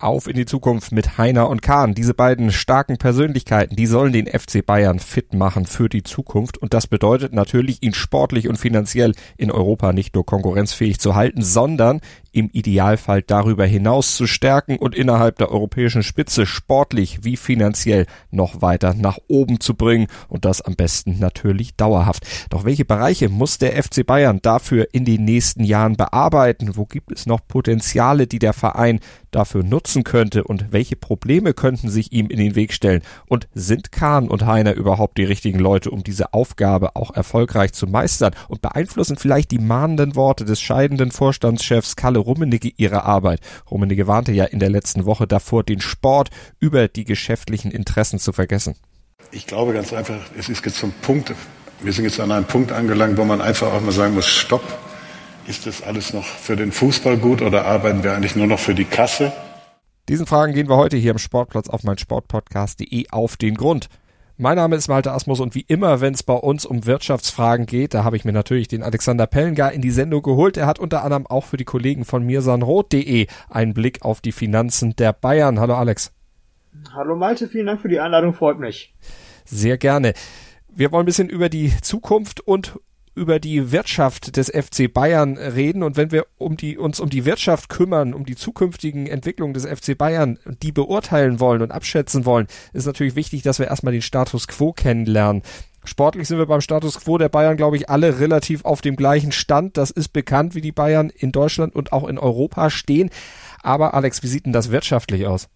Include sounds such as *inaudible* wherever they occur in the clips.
Auf in die Zukunft mit Heiner und Kahn. Diese beiden starken Persönlichkeiten, die sollen den FC Bayern fit machen für die Zukunft. Und das bedeutet natürlich, ihn sportlich und finanziell in Europa nicht nur konkurrenzfähig zu halten, sondern im Idealfall darüber hinaus zu stärken und innerhalb der europäischen Spitze sportlich wie finanziell noch weiter nach oben zu bringen und das am besten natürlich dauerhaft. Doch welche Bereiche muss der FC Bayern dafür in den nächsten Jahren bearbeiten? Wo gibt es noch Potenziale, die der Verein dafür nutzen könnte und welche Probleme könnten sich ihm in den Weg stellen? Und sind Kahn und Heiner überhaupt die richtigen Leute, um diese Aufgabe auch erfolgreich zu meistern? Und beeinflussen vielleicht die mahnenden Worte des scheidenden Vorstandschefs Kalle Rummenigge ihre Arbeit. Rummenigge warnte ja in der letzten Woche davor, den Sport über die geschäftlichen Interessen zu vergessen. Ich glaube ganz einfach, es ist jetzt zum Punkt, wir sind jetzt an einem Punkt angelangt, wo man einfach auch mal sagen muss, stopp, ist das alles noch für den Fußball gut oder arbeiten wir eigentlich nur noch für die Kasse? Diesen Fragen gehen wir heute hier im Sportplatz auf mein Sportpodcast.de auf den Grund. Mein Name ist Malte Asmus und wie immer, wenn es bei uns um Wirtschaftsfragen geht, da habe ich mir natürlich den Alexander Pellengar in die Sendung geholt. Er hat unter anderem auch für die Kollegen von mirsanrot.de einen Blick auf die Finanzen der Bayern. Hallo Alex. Hallo Malte, vielen Dank für die Einladung, freut mich. Sehr gerne. Wir wollen ein bisschen über die Zukunft und über die Wirtschaft des FC Bayern reden und wenn wir um die, uns um die Wirtschaft kümmern, um die zukünftigen Entwicklungen des FC Bayern, die beurteilen wollen und abschätzen wollen, ist natürlich wichtig, dass wir erstmal den Status quo kennenlernen. Sportlich sind wir beim Status quo der Bayern, glaube ich, alle relativ auf dem gleichen Stand. Das ist bekannt, wie die Bayern in Deutschland und auch in Europa stehen. Aber Alex, wie sieht denn das wirtschaftlich aus?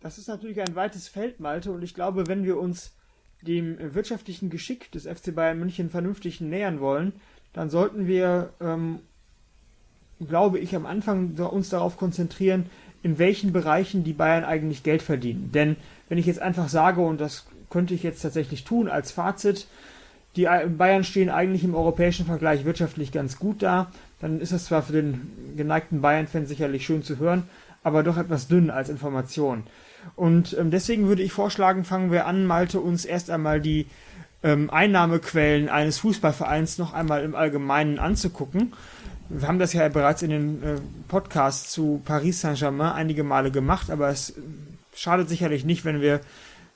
Das ist natürlich ein weites Feld, Malte, und ich glaube, wenn wir uns dem wirtschaftlichen Geschick des FC Bayern München vernünftig nähern wollen, dann sollten wir, ähm, glaube ich, am Anfang uns darauf konzentrieren, in welchen Bereichen die Bayern eigentlich Geld verdienen. Denn wenn ich jetzt einfach sage, und das könnte ich jetzt tatsächlich tun als Fazit, die Bayern stehen eigentlich im europäischen Vergleich wirtschaftlich ganz gut da, dann ist das zwar für den geneigten Bayern-Fan sicherlich schön zu hören, aber doch etwas dünn als Information. Und ähm, deswegen würde ich vorschlagen, fangen wir an, Malte, uns erst einmal die ähm, Einnahmequellen eines Fußballvereins noch einmal im Allgemeinen anzugucken. Wir haben das ja bereits in den äh, Podcasts zu Paris Saint-Germain einige Male gemacht, aber es schadet sicherlich nicht, wenn wir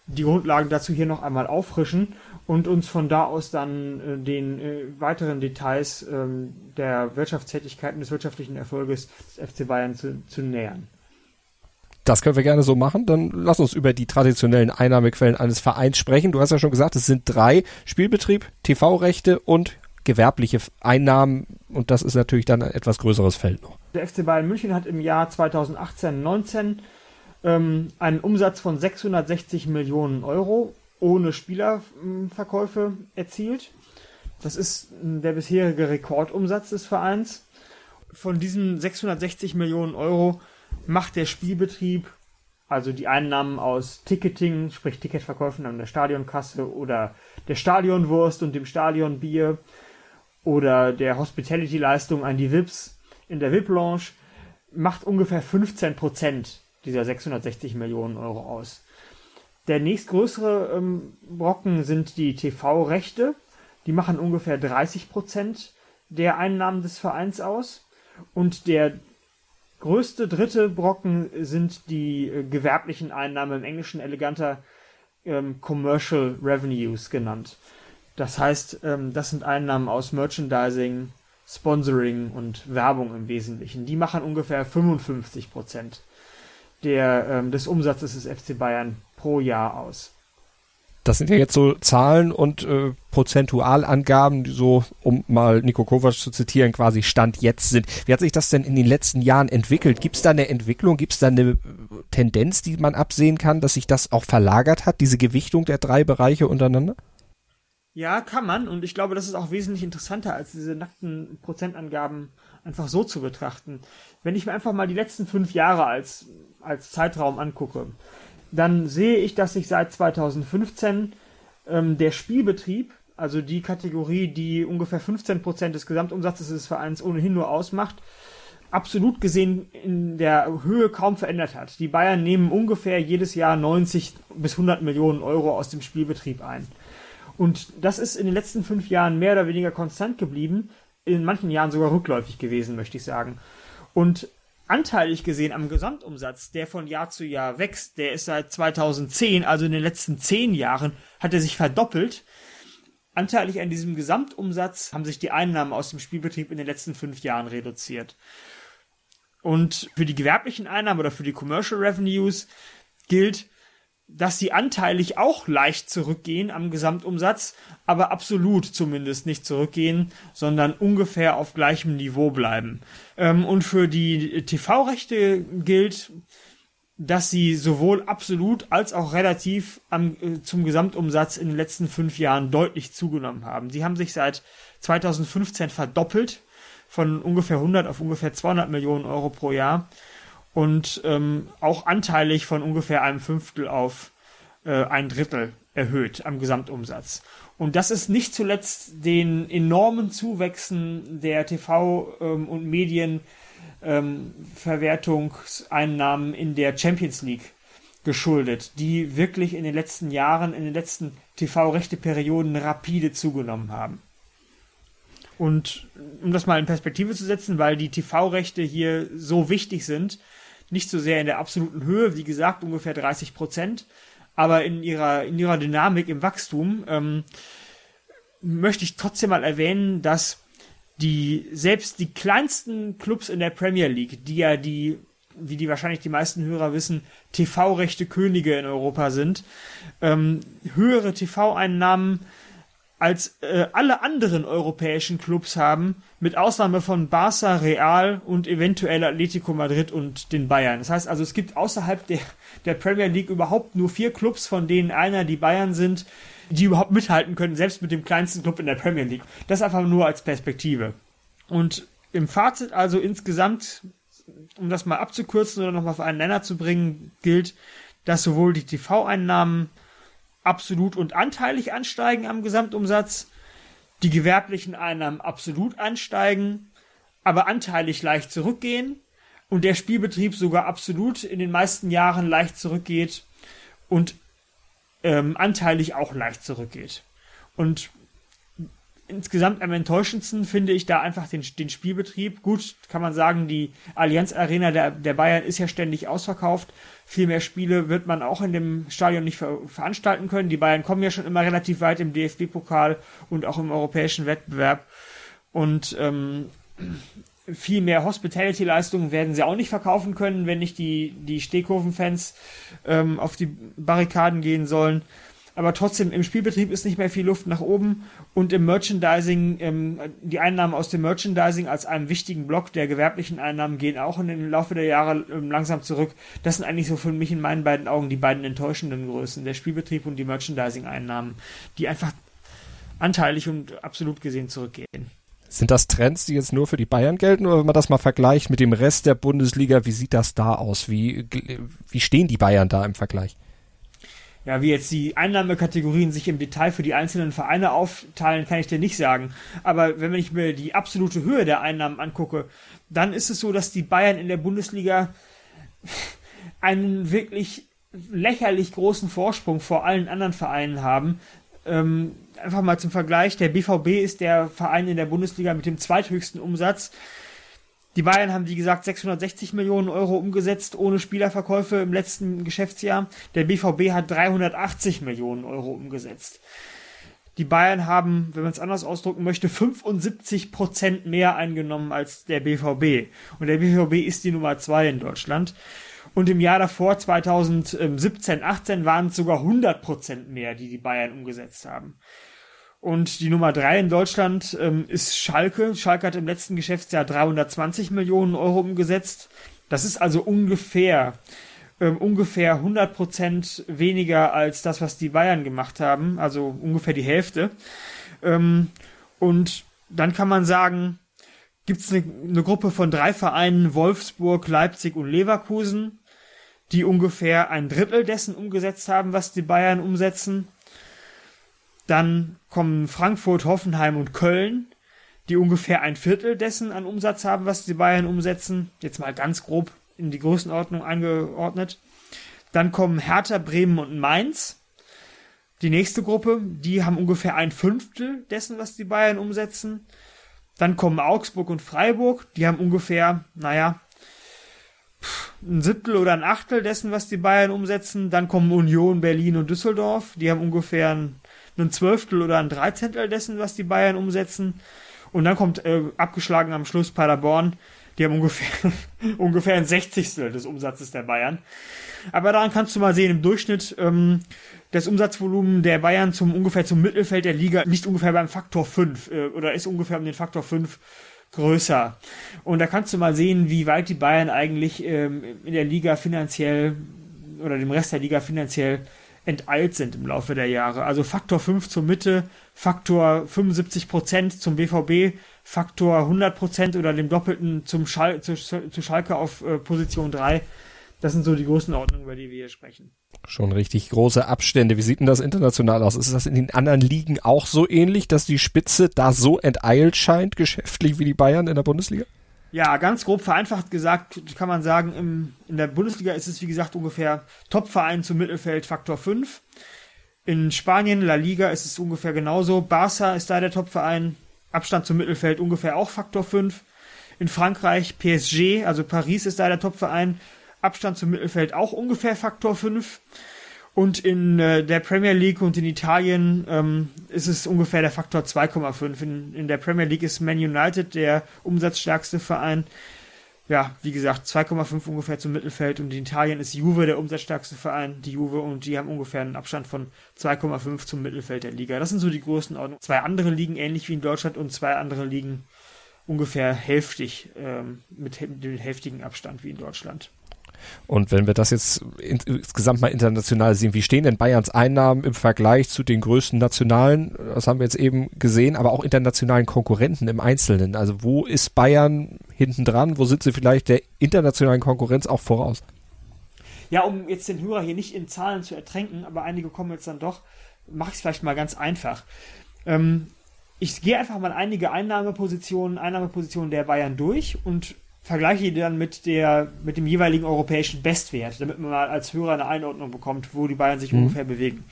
die Grundlagen dazu hier noch einmal auffrischen und uns von da aus dann äh, den äh, weiteren Details ähm, der Wirtschaftstätigkeiten des wirtschaftlichen Erfolges des FC Bayern zu, zu nähern. Das können wir gerne so machen. Dann lass uns über die traditionellen Einnahmequellen eines Vereins sprechen. Du hast ja schon gesagt, es sind drei Spielbetrieb, TV-Rechte und gewerbliche Einnahmen. Und das ist natürlich dann ein etwas größeres Feld noch. Der FC Bayern München hat im Jahr 2018-19 ähm, einen Umsatz von 660 Millionen Euro ohne Spielerverkäufe erzielt. Das ist der bisherige Rekordumsatz des Vereins. Von diesen 660 Millionen Euro macht der Spielbetrieb, also die Einnahmen aus Ticketing, sprich Ticketverkäufen an der Stadionkasse oder der Stadionwurst und dem Stadionbier oder der Hospitality-Leistung an die VIPs in der VIP-Lounge, macht ungefähr 15% dieser 660 Millionen Euro aus. Der nächstgrößere ähm, Brocken sind die TV-Rechte. Die machen ungefähr 30% der Einnahmen des Vereins aus. Und der größte dritte Brocken sind die äh, gewerblichen Einnahmen, im Englischen eleganter ähm, Commercial Revenues genannt. Das heißt, ähm, das sind Einnahmen aus Merchandising, Sponsoring und Werbung im Wesentlichen. Die machen ungefähr 55 Prozent der, ähm, des Umsatzes des FC Bayern pro Jahr aus. Das sind ja jetzt so Zahlen und äh, Prozentualangaben, die so, um mal Nico Kovac zu zitieren, quasi Stand jetzt sind. Wie hat sich das denn in den letzten Jahren entwickelt? Gibt es da eine Entwicklung, gibt es da eine Tendenz, die man absehen kann, dass sich das auch verlagert hat, diese Gewichtung der drei Bereiche untereinander? Ja, kann man. Und ich glaube, das ist auch wesentlich interessanter als diese nackten Prozentangaben einfach so zu betrachten. Wenn ich mir einfach mal die letzten fünf Jahre als, als Zeitraum angucke, dann sehe ich, dass sich seit 2015 ähm, der Spielbetrieb, also die Kategorie, die ungefähr 15% des Gesamtumsatzes des Vereins ohnehin nur ausmacht, absolut gesehen in der Höhe kaum verändert hat. Die Bayern nehmen ungefähr jedes Jahr 90 bis 100 Millionen Euro aus dem Spielbetrieb ein. Und das ist in den letzten fünf Jahren mehr oder weniger konstant geblieben, in manchen Jahren sogar rückläufig gewesen, möchte ich sagen. Und anteilig gesehen am Gesamtumsatz, der von Jahr zu Jahr wächst, der ist seit 2010, also in den letzten zehn Jahren, hat er sich verdoppelt. Anteilig an diesem Gesamtumsatz haben sich die Einnahmen aus dem Spielbetrieb in den letzten fünf Jahren reduziert. Und für die gewerblichen Einnahmen oder für die Commercial Revenues gilt, dass sie anteilig auch leicht zurückgehen am Gesamtumsatz, aber absolut zumindest nicht zurückgehen, sondern ungefähr auf gleichem Niveau bleiben. Ähm, und für die TV-Rechte gilt, dass sie sowohl absolut als auch relativ am, äh, zum Gesamtumsatz in den letzten fünf Jahren deutlich zugenommen haben. Sie haben sich seit 2015 verdoppelt von ungefähr 100 auf ungefähr 200 Millionen Euro pro Jahr und ähm, auch anteilig von ungefähr einem Fünftel auf äh, ein Drittel erhöht am Gesamtumsatz. Und das ist nicht zuletzt den enormen Zuwächsen der TV- ähm, und Medienverwertungseinnahmen ähm, in der Champions League geschuldet, die wirklich in den letzten Jahren, in den letzten TV-Rechte-Perioden rapide zugenommen haben. Und um das mal in Perspektive zu setzen, weil die TV-Rechte hier so wichtig sind, nicht so sehr in der absoluten Höhe, wie gesagt, ungefähr 30 Prozent, aber in ihrer, in ihrer Dynamik im Wachstum, ähm, möchte ich trotzdem mal erwähnen, dass die, selbst die kleinsten Clubs in der Premier League, die ja die, wie die wahrscheinlich die meisten Hörer wissen, TV-rechte Könige in Europa sind, ähm, höhere TV-Einnahmen als äh, alle anderen europäischen Clubs haben, mit Ausnahme von Barça, Real und eventuell Atletico Madrid und den Bayern. Das heißt also, es gibt außerhalb der, der Premier League überhaupt nur vier Clubs, von denen einer die Bayern sind, die überhaupt mithalten können, selbst mit dem kleinsten Club in der Premier League. Das einfach nur als Perspektive. Und im Fazit also insgesamt, um das mal abzukürzen oder nochmal auf einen Nenner zu bringen, gilt, dass sowohl die TV-Einnahmen absolut und anteilig ansteigen am Gesamtumsatz, die gewerblichen Einnahmen absolut ansteigen, aber anteilig leicht zurückgehen und der Spielbetrieb sogar absolut in den meisten Jahren leicht zurückgeht und ähm, anteilig auch leicht zurückgeht. Und insgesamt am enttäuschendsten finde ich da einfach den, den Spielbetrieb. Gut, kann man sagen, die Allianz Arena der, der Bayern ist ja ständig ausverkauft. Viel mehr Spiele wird man auch in dem Stadion nicht ver veranstalten können. Die Bayern kommen ja schon immer relativ weit im DFB-Pokal und auch im europäischen Wettbewerb. Und ähm, viel mehr Hospitality-Leistungen werden sie auch nicht verkaufen können, wenn nicht die, die Stehkurven-Fans ähm, auf die Barrikaden gehen sollen aber trotzdem im Spielbetrieb ist nicht mehr viel Luft nach oben und im Merchandising, ähm, die Einnahmen aus dem Merchandising als einem wichtigen Block der gewerblichen Einnahmen gehen auch in den Laufe der Jahre ähm, langsam zurück. Das sind eigentlich so für mich in meinen beiden Augen die beiden enttäuschenden Größen, der Spielbetrieb und die Merchandising-Einnahmen, die einfach anteilig und absolut gesehen zurückgehen. Sind das Trends, die jetzt nur für die Bayern gelten oder wenn man das mal vergleicht mit dem Rest der Bundesliga, wie sieht das da aus? Wie, wie stehen die Bayern da im Vergleich? Ja, wie jetzt die Einnahmekategorien sich im Detail für die einzelnen Vereine aufteilen, kann ich dir nicht sagen. Aber wenn ich mir die absolute Höhe der Einnahmen angucke, dann ist es so, dass die Bayern in der Bundesliga *laughs* einen wirklich lächerlich großen Vorsprung vor allen anderen Vereinen haben. Ähm, einfach mal zum Vergleich, der BVB ist der Verein in der Bundesliga mit dem zweithöchsten Umsatz. Die Bayern haben, wie gesagt, 660 Millionen Euro umgesetzt ohne Spielerverkäufe im letzten Geschäftsjahr. Der BVB hat 380 Millionen Euro umgesetzt. Die Bayern haben, wenn man es anders ausdrücken möchte, 75 Prozent mehr eingenommen als der BVB. Und der BVB ist die Nummer zwei in Deutschland. Und im Jahr davor, 2017, 18, waren es sogar 100 Prozent mehr, die die Bayern umgesetzt haben. Und die Nummer drei in Deutschland ähm, ist Schalke. Schalke hat im letzten Geschäftsjahr 320 Millionen Euro umgesetzt. Das ist also ungefähr ähm, ungefähr 100 Prozent weniger als das, was die Bayern gemacht haben. Also ungefähr die Hälfte. Ähm, und dann kann man sagen, gibt es eine, eine Gruppe von drei Vereinen, Wolfsburg, Leipzig und Leverkusen, die ungefähr ein Drittel dessen umgesetzt haben, was die Bayern umsetzen. Dann kommen Frankfurt, Hoffenheim und Köln, die ungefähr ein Viertel dessen an Umsatz haben, was die Bayern umsetzen. Jetzt mal ganz grob in die Größenordnung eingeordnet. Dann kommen Hertha, Bremen und Mainz. Die nächste Gruppe, die haben ungefähr ein Fünftel dessen, was die Bayern umsetzen. Dann kommen Augsburg und Freiburg, die haben ungefähr, naja, ein Siebtel oder ein Achtel dessen, was die Bayern umsetzen. Dann kommen Union, Berlin und Düsseldorf, die haben ungefähr ein, ein Zwölftel oder ein Dreizehntel dessen, was die Bayern umsetzen. Und dann kommt äh, abgeschlagen am Schluss Paderborn, die haben ungefähr, *laughs* ungefähr ein Sechzigstel des Umsatzes der Bayern. Aber daran kannst du mal sehen, im Durchschnitt ähm, das Umsatzvolumen der Bayern zum ungefähr zum Mittelfeld der Liga liegt ungefähr beim Faktor 5 äh, oder ist ungefähr um den Faktor 5 größer. Und da kannst du mal sehen, wie weit die Bayern eigentlich ähm, in der Liga finanziell oder dem Rest der Liga finanziell enteilt sind im Laufe der Jahre. Also Faktor 5 zur Mitte, Faktor 75 Prozent zum BVB, Faktor 100 Prozent oder dem Doppelten zum Schal zu, zu Schalke auf äh, Position 3. Das sind so die Größenordnungen, über die wir hier sprechen. Schon richtig große Abstände. Wie sieht denn das international aus? Ist das in den anderen Ligen auch so ähnlich, dass die Spitze da so enteilt scheint, geschäftlich wie die Bayern in der Bundesliga? Ja, ganz grob vereinfacht gesagt kann man sagen, im, in der Bundesliga ist es wie gesagt ungefähr Topverein zum Mittelfeld Faktor 5. In Spanien, La Liga, ist es ungefähr genauso. Barca ist da der Topverein. Abstand zum Mittelfeld ungefähr auch Faktor 5. In Frankreich PSG, also Paris ist da der Topverein. Abstand zum Mittelfeld auch ungefähr Faktor 5. Und in äh, der Premier League und in Italien ähm, ist es ungefähr der Faktor 2,5. In, in der Premier League ist Man United der umsatzstärkste Verein. Ja, wie gesagt, 2,5 ungefähr zum Mittelfeld. Und in Italien ist Juve der umsatzstärkste Verein, die Juve, und die haben ungefähr einen Abstand von 2,5 zum Mittelfeld der Liga. Das sind so die Größenordnungen. Zwei andere Ligen ähnlich wie in Deutschland und zwei andere Ligen ungefähr hälftig, ähm, mit dem hälftigen Abstand wie in Deutschland. Und wenn wir das jetzt insgesamt mal international sehen, wie stehen denn Bayerns Einnahmen im Vergleich zu den größten nationalen, das haben wir jetzt eben gesehen, aber auch internationalen Konkurrenten im Einzelnen? Also wo ist Bayern hinten dran? Wo sind sie vielleicht der internationalen Konkurrenz auch voraus? Ja, um jetzt den Hörer hier nicht in Zahlen zu ertränken, aber einige kommen jetzt dann doch, mache ich es vielleicht mal ganz einfach. Ähm, ich gehe einfach mal einige Einnahmepositionen, Einnahmepositionen der Bayern durch und vergleiche die dann mit der, mit dem jeweiligen europäischen Bestwert, damit man mal als Hörer eine Einordnung bekommt, wo die Bayern sich mhm. ungefähr bewegen.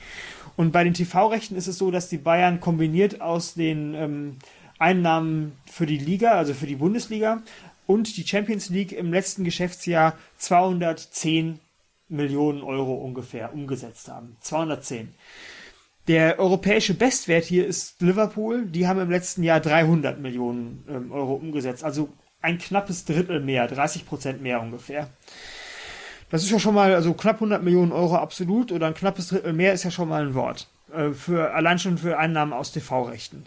Und bei den TV-Rechten ist es so, dass die Bayern kombiniert aus den ähm, Einnahmen für die Liga, also für die Bundesliga und die Champions League im letzten Geschäftsjahr 210 Millionen Euro ungefähr umgesetzt haben. 210. Der europäische Bestwert hier ist Liverpool. Die haben im letzten Jahr 300 Millionen ähm, Euro umgesetzt. Also ein knappes Drittel mehr, 30 Prozent mehr ungefähr. Das ist ja schon mal, also knapp 100 Millionen Euro absolut oder ein knappes Drittel mehr ist ja schon mal ein Wort. Äh, für, allein schon für Einnahmen aus TV-Rechten.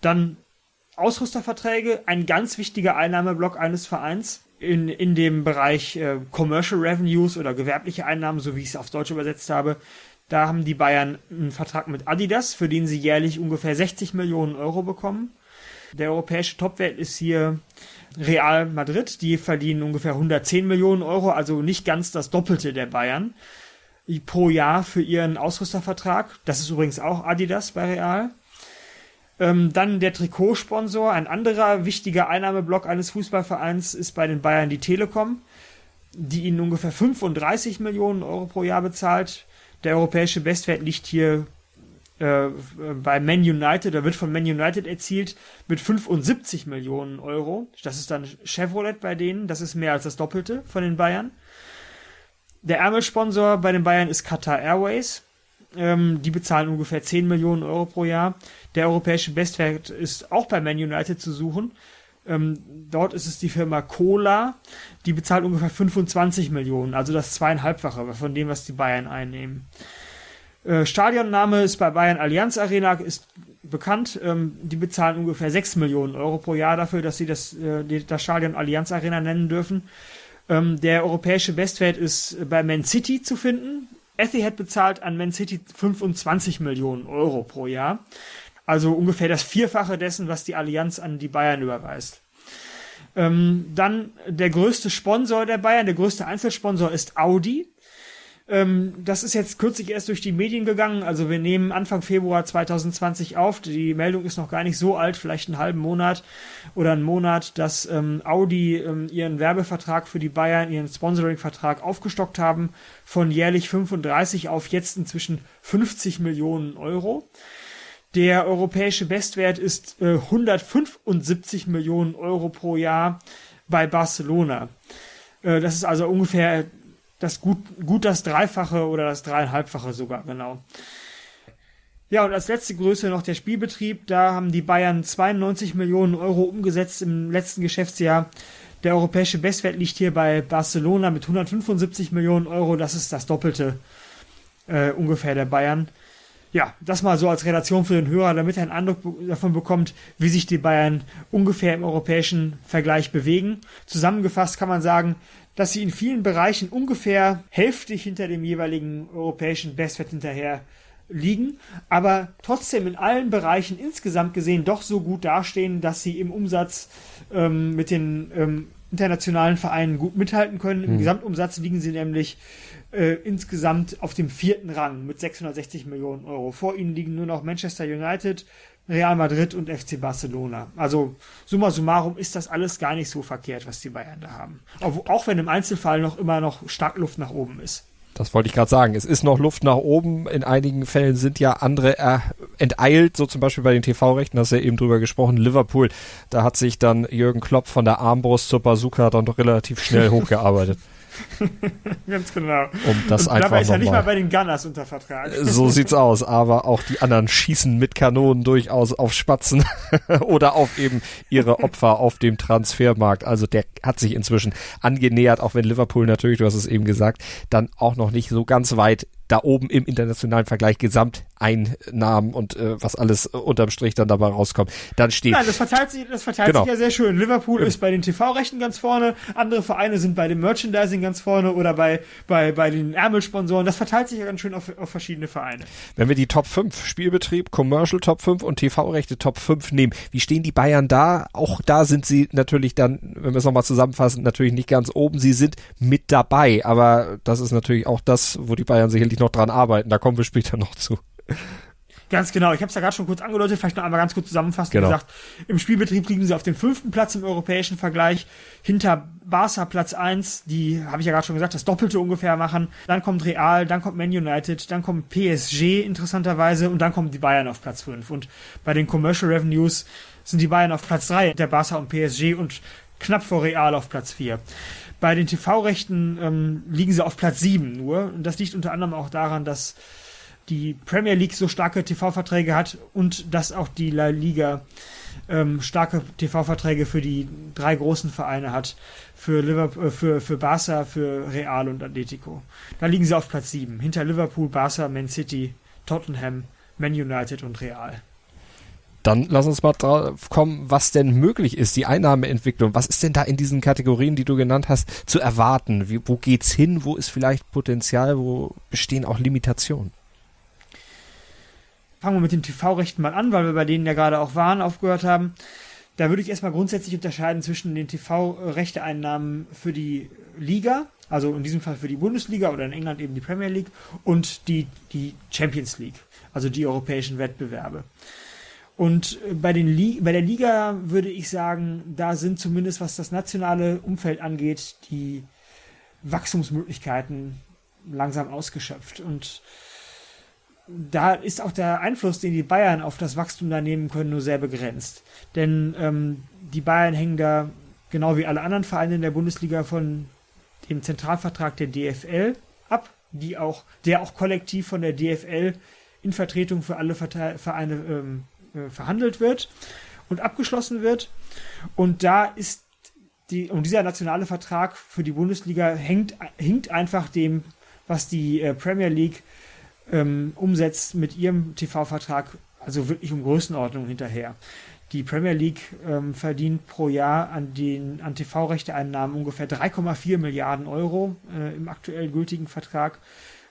Dann Ausrüsterverträge, ein ganz wichtiger Einnahmeblock eines Vereins in, in dem Bereich äh, Commercial Revenues oder gewerbliche Einnahmen, so wie ich es auf Deutsch übersetzt habe. Da haben die Bayern einen Vertrag mit Adidas, für den sie jährlich ungefähr 60 Millionen Euro bekommen. Der europäische Topwert ist hier Real Madrid, die verdienen ungefähr 110 Millionen Euro, also nicht ganz das Doppelte der Bayern pro Jahr für ihren Ausrüstervertrag. Das ist übrigens auch Adidas bei Real. Ähm, dann der Trikotsponsor, ein anderer wichtiger Einnahmeblock eines Fußballvereins ist bei den Bayern die Telekom, die ihnen ungefähr 35 Millionen Euro pro Jahr bezahlt. Der europäische Bestwert liegt hier äh, bei Man United, da wird von Man United erzielt mit 75 Millionen Euro. Das ist dann Chevrolet bei denen, das ist mehr als das Doppelte von den Bayern. Der Ärmelsponsor bei den Bayern ist Qatar Airways. Ähm, die bezahlen ungefähr 10 Millionen Euro pro Jahr. Der europäische Bestwert ist auch bei Man United zu suchen. Ähm, dort ist es die Firma Cola, die bezahlt ungefähr 25 Millionen, also das zweieinhalbfache von dem, was die Bayern einnehmen. Äh, Stadionname ist bei Bayern Allianz Arena, ist bekannt. Ähm, die bezahlen ungefähr 6 Millionen Euro pro Jahr dafür, dass sie das, äh, das Stadion Allianz Arena nennen dürfen. Ähm, der europäische Bestwert ist bei Man City zu finden. Etihad bezahlt an Man City 25 Millionen Euro pro Jahr. Also ungefähr das Vierfache dessen, was die Allianz an die Bayern überweist. Ähm, dann der größte Sponsor der Bayern, der größte Einzelsponsor ist Audi. Ähm, das ist jetzt kürzlich erst durch die Medien gegangen. Also wir nehmen Anfang Februar 2020 auf. Die Meldung ist noch gar nicht so alt, vielleicht einen halben Monat oder einen Monat, dass ähm, Audi ähm, ihren Werbevertrag für die Bayern, ihren Sponsoring-Vertrag aufgestockt haben von jährlich 35 auf jetzt inzwischen 50 Millionen Euro. Der europäische Bestwert ist äh, 175 Millionen Euro pro Jahr bei Barcelona. Äh, das ist also ungefähr das gut, gut das Dreifache oder das Dreieinhalbfache sogar, genau. Ja, und als letzte Größe noch der Spielbetrieb. Da haben die Bayern 92 Millionen Euro umgesetzt im letzten Geschäftsjahr. Der europäische Bestwert liegt hier bei Barcelona mit 175 Millionen Euro. Das ist das Doppelte äh, ungefähr der Bayern. Ja, das mal so als Relation für den Hörer, damit er einen Eindruck davon bekommt, wie sich die Bayern ungefähr im europäischen Vergleich bewegen. Zusammengefasst kann man sagen, dass sie in vielen Bereichen ungefähr hälftig hinter dem jeweiligen europäischen Bestwert hinterher liegen, aber trotzdem in allen Bereichen insgesamt gesehen doch so gut dastehen, dass sie im Umsatz ähm, mit den ähm, internationalen Vereinen gut mithalten können. Im hm. Gesamtumsatz liegen sie nämlich äh, insgesamt auf dem vierten Rang mit 660 Millionen Euro. Vor ihnen liegen nur noch Manchester United, Real Madrid und FC Barcelona. Also summa summarum ist das alles gar nicht so verkehrt, was die Bayern da haben. Auch, auch wenn im Einzelfall noch immer noch stark Luft nach oben ist. Das wollte ich gerade sagen. Es ist noch Luft nach oben. In einigen Fällen sind ja andere äh, enteilt, so zum Beispiel bei den TV-Rechten, hast du ja eben drüber gesprochen. Liverpool, da hat sich dann Jürgen Klopp von der Armbrust zur Bazooka dann doch relativ schnell *laughs* hochgearbeitet. *laughs* Ganz genau. Um das Und einfach dabei ist er nicht mal bei den Gunners unter Vertrag. So sieht's aus. Aber auch die anderen schießen mit Kanonen durchaus auf Spatzen *laughs* oder auf eben ihre Opfer auf dem Transfermarkt. Also der hat sich inzwischen angenähert, auch wenn Liverpool natürlich, du hast es eben gesagt, dann auch noch nicht so ganz weit da oben im internationalen Vergleich Gesamteinnahmen und äh, was alles äh, unterm Strich dann dabei rauskommt, dann steht. Nein, das verteilt sich, das verteilt genau. sich ja sehr schön. Liverpool genau. ist bei den TV-Rechten ganz vorne, andere Vereine sind bei dem Merchandising ganz vorne oder bei, bei, bei den Ärmelsponsoren. Das verteilt sich ja ganz schön auf, auf verschiedene Vereine. Wenn wir die Top 5, Spielbetrieb, Commercial Top 5 und TV-Rechte Top 5 nehmen, wie stehen die Bayern da? Auch da sind sie natürlich dann, wenn wir es nochmal zusammenfassen, natürlich nicht ganz oben. Sie sind mit dabei, aber das ist natürlich auch das, wo die Bayern sicherlich noch dran arbeiten. Da kommen wir später noch zu. Ganz genau. Ich habe es ja gerade schon kurz angedeutet, vielleicht noch einmal ganz kurz zusammenfassend genau. gesagt. Im Spielbetrieb liegen sie auf dem fünften Platz im europäischen Vergleich, hinter Barca Platz eins. die habe ich ja gerade schon gesagt, das Doppelte ungefähr machen. Dann kommt Real, dann kommt Man United, dann kommt PSG interessanterweise und dann kommen die Bayern auf Platz fünf. Und bei den Commercial Revenues sind die Bayern auf Platz drei, der Barca und PSG und knapp vor Real auf Platz vier. Bei den TV-Rechten ähm, liegen sie auf Platz 7 nur. Und das liegt unter anderem auch daran, dass die Premier League so starke TV-Verträge hat und dass auch die La Liga ähm, starke TV-Verträge für die drei großen Vereine hat. Für, Liverpool, äh, für, für Barca, für Real und Atletico. Da liegen sie auf Platz 7. Hinter Liverpool, Barca, Man City, Tottenham, Man United und Real. Dann lass uns mal drauf kommen, was denn möglich ist, die Einnahmeentwicklung. Was ist denn da in diesen Kategorien, die du genannt hast, zu erwarten? Wie, wo geht's hin? Wo ist vielleicht Potenzial? Wo bestehen auch Limitationen? Fangen wir mit den TV-Rechten mal an, weil wir bei denen ja gerade auch waren, aufgehört haben. Da würde ich erstmal grundsätzlich unterscheiden zwischen den TV-Rechteeinnahmen für die Liga, also in diesem Fall für die Bundesliga oder in England eben die Premier League und die, die Champions League, also die europäischen Wettbewerbe. Und bei, den bei der Liga würde ich sagen, da sind zumindest was das nationale Umfeld angeht, die Wachstumsmöglichkeiten langsam ausgeschöpft. Und da ist auch der Einfluss, den die Bayern auf das Wachstum da nehmen können, nur sehr begrenzt. Denn ähm, die Bayern hängen da, genau wie alle anderen Vereine in der Bundesliga, von dem Zentralvertrag der DFL ab, die auch, der auch kollektiv von der DFL in Vertretung für alle Vereine ähm, äh, verhandelt wird und abgeschlossen wird. Und da ist die, und dieser nationale Vertrag für die Bundesliga hängt, hinkt einfach dem, was die äh, Premier League ähm, umsetzt mit ihrem TV-Vertrag, also wirklich um Größenordnung hinterher. Die Premier League ähm, verdient pro Jahr an den an TV-Rechteeinnahmen ungefähr 3,4 Milliarden Euro äh, im aktuell gültigen Vertrag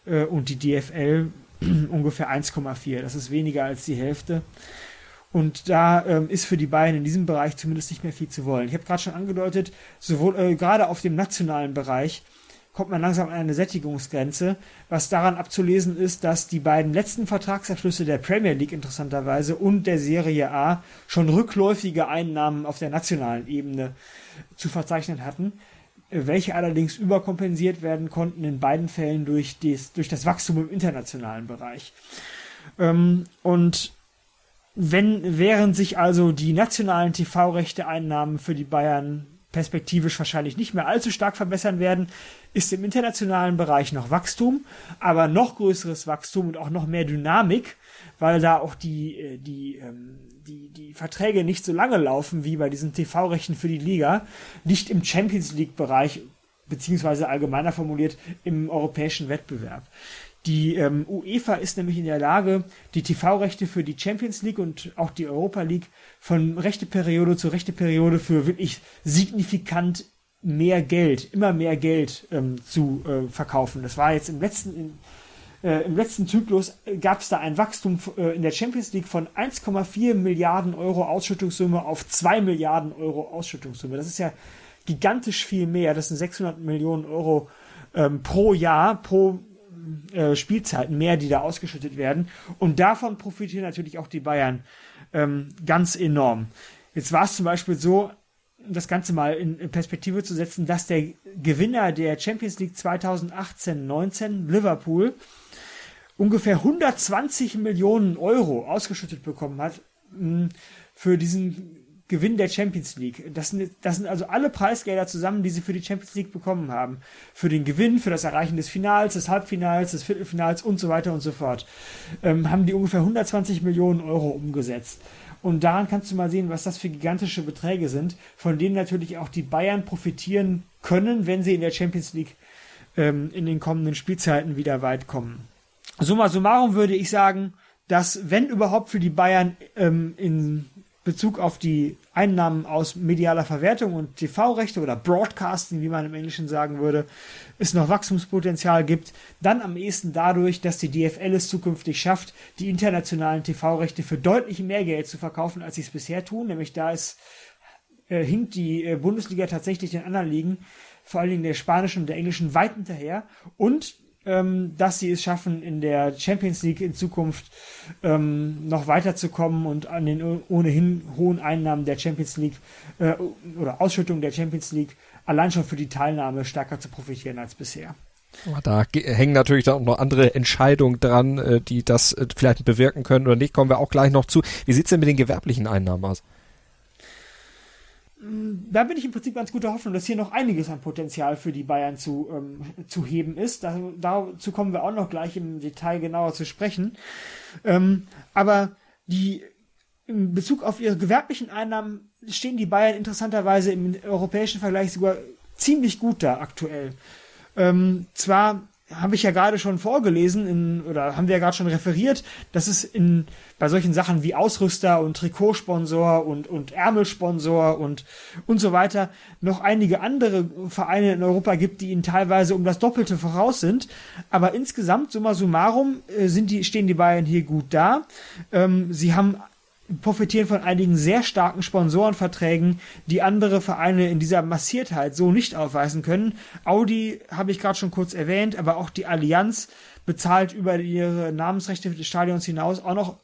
äh, und die DFL *clears throat* ungefähr 1,4. Das ist weniger als die Hälfte. Und da ähm, ist für die Bayern in diesem Bereich zumindest nicht mehr viel zu wollen. Ich habe gerade schon angedeutet, sowohl äh, gerade auf dem nationalen Bereich kommt man langsam an eine Sättigungsgrenze, was daran abzulesen ist, dass die beiden letzten Vertragsabschlüsse der Premier League interessanterweise und der Serie A schon rückläufige Einnahmen auf der nationalen Ebene zu verzeichnen hatten, welche allerdings überkompensiert werden konnten in beiden Fällen durch, des, durch das Wachstum im internationalen Bereich. Ähm, und wenn, während sich also die nationalen TV-Rechte-Einnahmen für die Bayern perspektivisch wahrscheinlich nicht mehr allzu stark verbessern werden, ist im internationalen Bereich noch Wachstum, aber noch größeres Wachstum und auch noch mehr Dynamik, weil da auch die, äh, die, ähm, die, die Verträge nicht so lange laufen wie bei diesen TV-Rechten für die Liga, nicht im Champions League-Bereich, beziehungsweise allgemeiner formuliert im europäischen Wettbewerb. Die ähm, UEFA ist nämlich in der Lage, die TV-Rechte für die Champions League und auch die Europa League von rechte Periode zu rechte Periode für wirklich signifikant mehr Geld, immer mehr Geld ähm, zu äh, verkaufen. Das war jetzt im letzten, in, äh, im letzten Zyklus gab es da ein Wachstum äh, in der Champions League von 1,4 Milliarden Euro Ausschüttungssumme auf 2 Milliarden Euro Ausschüttungssumme. Das ist ja gigantisch viel mehr. Das sind 600 Millionen Euro ähm, pro Jahr, pro äh, Spielzeiten mehr, die da ausgeschüttet werden. Und davon profitieren natürlich auch die Bayern ähm, ganz enorm. Jetzt war es zum Beispiel so, das Ganze mal in, Perspektive zu setzen, dass der Gewinner der Champions League 2018-19, Liverpool, ungefähr 120 Millionen Euro ausgeschüttet bekommen hat mh, für diesen Gewinn der Champions League. Das sind, das sind also alle Preisgelder zusammen, die sie für die Champions League bekommen haben. Für den Gewinn, für das Erreichen des Finals, des Halbfinals, des Viertelfinals und so weiter und so fort. Ähm, haben die ungefähr 120 Millionen Euro umgesetzt. Und daran kannst du mal sehen, was das für gigantische Beträge sind, von denen natürlich auch die Bayern profitieren können, wenn sie in der Champions League ähm, in den kommenden Spielzeiten wieder weit kommen. Summa summarum würde ich sagen, dass wenn überhaupt für die Bayern ähm, in Bezug auf die Einnahmen aus medialer Verwertung und TV-Rechte oder Broadcasting, wie man im Englischen sagen würde, es noch Wachstumspotenzial gibt, dann am ehesten dadurch, dass die DFL es zukünftig schafft, die internationalen TV-Rechte für deutlich mehr Geld zu verkaufen, als sie es bisher tun. Nämlich da ist, äh, hinkt die äh, Bundesliga tatsächlich den anderen Ligen, vor allen Dingen der spanischen und der englischen, weit hinterher. Und ähm, dass sie es schaffen, in der Champions League in Zukunft ähm, noch weiterzukommen und an den ohnehin hohen Einnahmen der Champions League äh, oder Ausschüttung der Champions League allein schon für die Teilnahme stärker zu profitieren als bisher. Da hängen natürlich dann auch noch andere Entscheidungen dran, äh, die das äh, vielleicht bewirken können oder nicht. Kommen wir auch gleich noch zu. Wie sieht's denn mit den gewerblichen Einnahmen aus? Da bin ich im Prinzip ganz guter Hoffnung, dass hier noch einiges an Potenzial für die Bayern zu, ähm, zu heben ist. Da, dazu kommen wir auch noch gleich im Detail genauer zu sprechen. Ähm, aber die in Bezug auf ihre gewerblichen Einnahmen stehen die Bayern interessanterweise im europäischen Vergleich sogar ziemlich gut da aktuell. Ähm, zwar habe ich ja gerade schon vorgelesen in, oder haben wir ja gerade schon referiert, dass es in bei solchen Sachen wie Ausrüster und Trikotsponsor und und Ärmelsponsor und und so weiter noch einige andere Vereine in Europa gibt, die ihnen teilweise um das Doppelte voraus sind. Aber insgesamt summa summarum äh, sind die stehen die Bayern hier gut da. Ähm, sie haben profitieren von einigen sehr starken Sponsorenverträgen, die andere Vereine in dieser Massiertheit so nicht aufweisen können. Audi habe ich gerade schon kurz erwähnt, aber auch die Allianz bezahlt über ihre Namensrechte des Stadions hinaus auch noch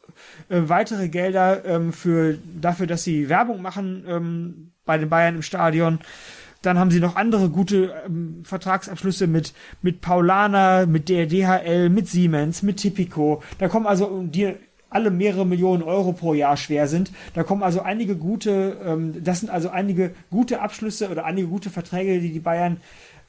äh, weitere Gelder ähm, für dafür, dass sie Werbung machen ähm, bei den Bayern im Stadion. Dann haben sie noch andere gute ähm, Vertragsabschlüsse mit, mit Paulana, mit der DHL, mit Siemens, mit Tipico. Da kommen also die alle mehrere Millionen Euro pro Jahr schwer sind. Da kommen also einige gute, ähm, das sind also einige gute Abschlüsse oder einige gute Verträge, die die Bayern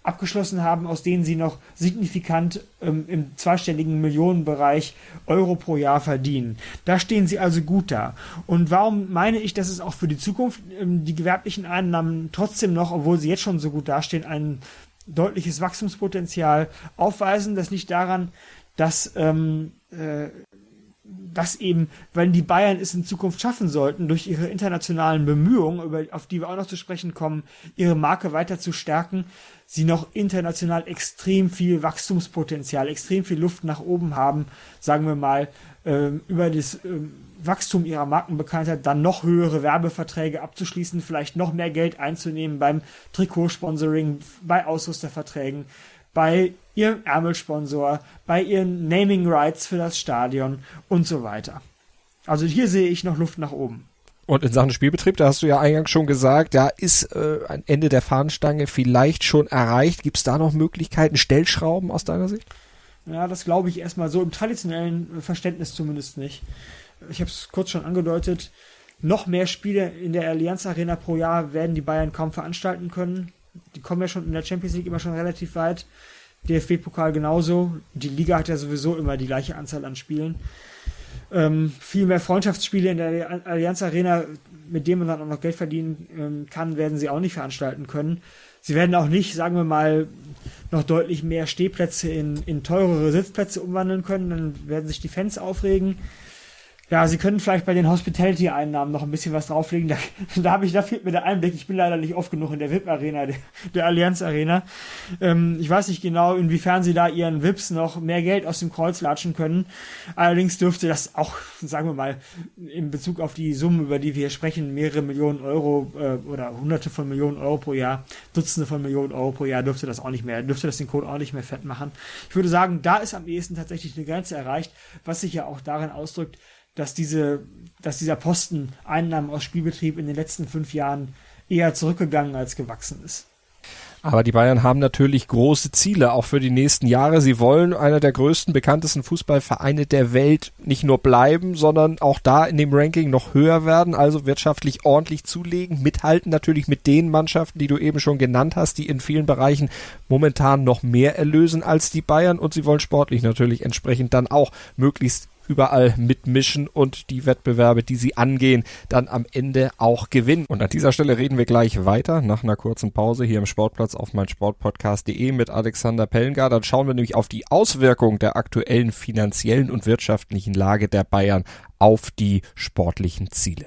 abgeschlossen haben, aus denen sie noch signifikant ähm, im zweistelligen Millionenbereich Euro pro Jahr verdienen. Da stehen sie also gut da. Und warum meine ich, dass es auch für die Zukunft ähm, die gewerblichen Einnahmen trotzdem noch, obwohl sie jetzt schon so gut dastehen, ein deutliches Wachstumspotenzial aufweisen? Das liegt daran, dass ähm, äh, dass eben, wenn die Bayern es in Zukunft schaffen sollten, durch ihre internationalen Bemühungen, über, auf die wir auch noch zu sprechen kommen, ihre Marke weiter zu stärken, sie noch international extrem viel Wachstumspotenzial, extrem viel Luft nach oben haben, sagen wir mal, äh, über das, äh, Wachstum ihrer Markenbekanntheit dann noch höhere Werbeverträge abzuschließen, vielleicht noch mehr Geld einzunehmen beim Trikotsponsoring, bei Ausrüsterverträgen, bei ihrem Ärmelsponsor, bei ihren Naming Rights für das Stadion und so weiter. Also hier sehe ich noch Luft nach oben. Und in Sachen Spielbetrieb, da hast du ja eingangs schon gesagt, da ist äh, ein Ende der Fahnenstange vielleicht schon erreicht. Gibt es da noch Möglichkeiten, Stellschrauben aus deiner Sicht? Ja, das glaube ich erstmal so im traditionellen Verständnis zumindest nicht. Ich habe es kurz schon angedeutet. Noch mehr Spiele in der Allianz Arena pro Jahr werden die Bayern kaum veranstalten können. Die kommen ja schon in der Champions League immer schon relativ weit. DFB-Pokal genauso. Die Liga hat ja sowieso immer die gleiche Anzahl an Spielen. Ähm, viel mehr Freundschaftsspiele in der Allianz Arena, mit denen man dann auch noch Geld verdienen ähm, kann, werden sie auch nicht veranstalten können. Sie werden auch nicht, sagen wir mal, noch deutlich mehr Stehplätze in, in teurere Sitzplätze umwandeln können. Dann werden sich die Fans aufregen. Ja, sie können vielleicht bei den Hospitality-Einnahmen noch ein bisschen was drauflegen. Da, *laughs* da habe ich, da fehlt mir der Einblick. Ich bin leider nicht oft genug in der VIP-Arena, der, der Allianz-Arena. Ähm, ich weiß nicht genau, inwiefern sie da ihren VIPs noch mehr Geld aus dem Kreuz latschen können. Allerdings dürfte das auch, sagen wir mal, in Bezug auf die Summen, über die wir hier sprechen, mehrere Millionen Euro äh, oder hunderte von Millionen Euro pro Jahr, Dutzende von Millionen Euro pro Jahr, dürfte das auch nicht mehr, dürfte das den Code auch nicht mehr fett machen. Ich würde sagen, da ist am ehesten tatsächlich eine Grenze erreicht, was sich ja auch darin ausdrückt, dass diese, dass dieser Posten Einnahmen aus Spielbetrieb in den letzten fünf Jahren eher zurückgegangen als gewachsen ist. Aber die Bayern haben natürlich große Ziele, auch für die nächsten Jahre. Sie wollen einer der größten, bekanntesten Fußballvereine der Welt nicht nur bleiben, sondern auch da in dem Ranking noch höher werden, also wirtschaftlich ordentlich zulegen, mithalten natürlich mit den Mannschaften, die du eben schon genannt hast, die in vielen Bereichen momentan noch mehr erlösen als die Bayern und sie wollen sportlich natürlich entsprechend dann auch möglichst überall mitmischen und die Wettbewerbe, die sie angehen, dann am Ende auch gewinnen. Und an dieser Stelle reden wir gleich weiter nach einer kurzen Pause hier im Sportplatz auf meinsportpodcast.de mit Alexander Pellengar. Dann schauen wir nämlich auf die Auswirkungen der aktuellen finanziellen und wirtschaftlichen Lage der Bayern auf die sportlichen Ziele.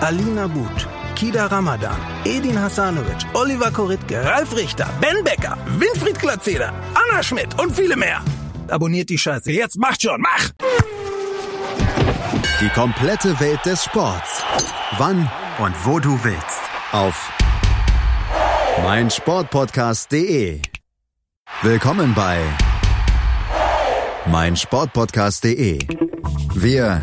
Alina But, Kida Ramadan, Edin Hasanovic, Oliver Koritke, Ralf Richter, Ben Becker, Winfried Glatzeder, Anna Schmidt und viele mehr. Abonniert die Scheiße. Jetzt macht schon, mach! Die komplette Welt des Sports. Wann und wo du willst. Auf meinsportpodcast.de. Willkommen bei meinsportpodcast.de. Wir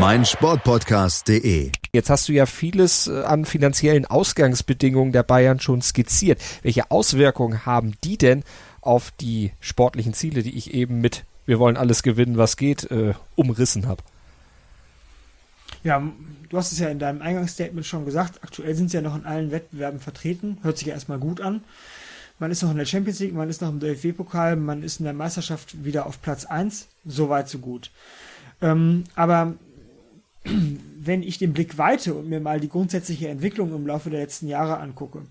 meinsportpodcast.de. Jetzt hast du ja vieles äh, an finanziellen Ausgangsbedingungen der Bayern schon skizziert. Welche Auswirkungen haben die denn auf die sportlichen Ziele, die ich eben mit wir wollen alles gewinnen, was geht, äh, umrissen habe? Ja, du hast es ja in deinem Eingangsstatement schon gesagt, aktuell sind sie ja noch in allen Wettbewerben vertreten, hört sich ja erstmal gut an. Man ist noch in der Champions League, man ist noch im DFB-Pokal, man ist in der Meisterschaft wieder auf Platz 1, so weit, so gut. Ähm, aber *clears throat* wenn ich den Blick weite und mir mal die grundsätzliche Entwicklung im Laufe der letzten Jahre angucke,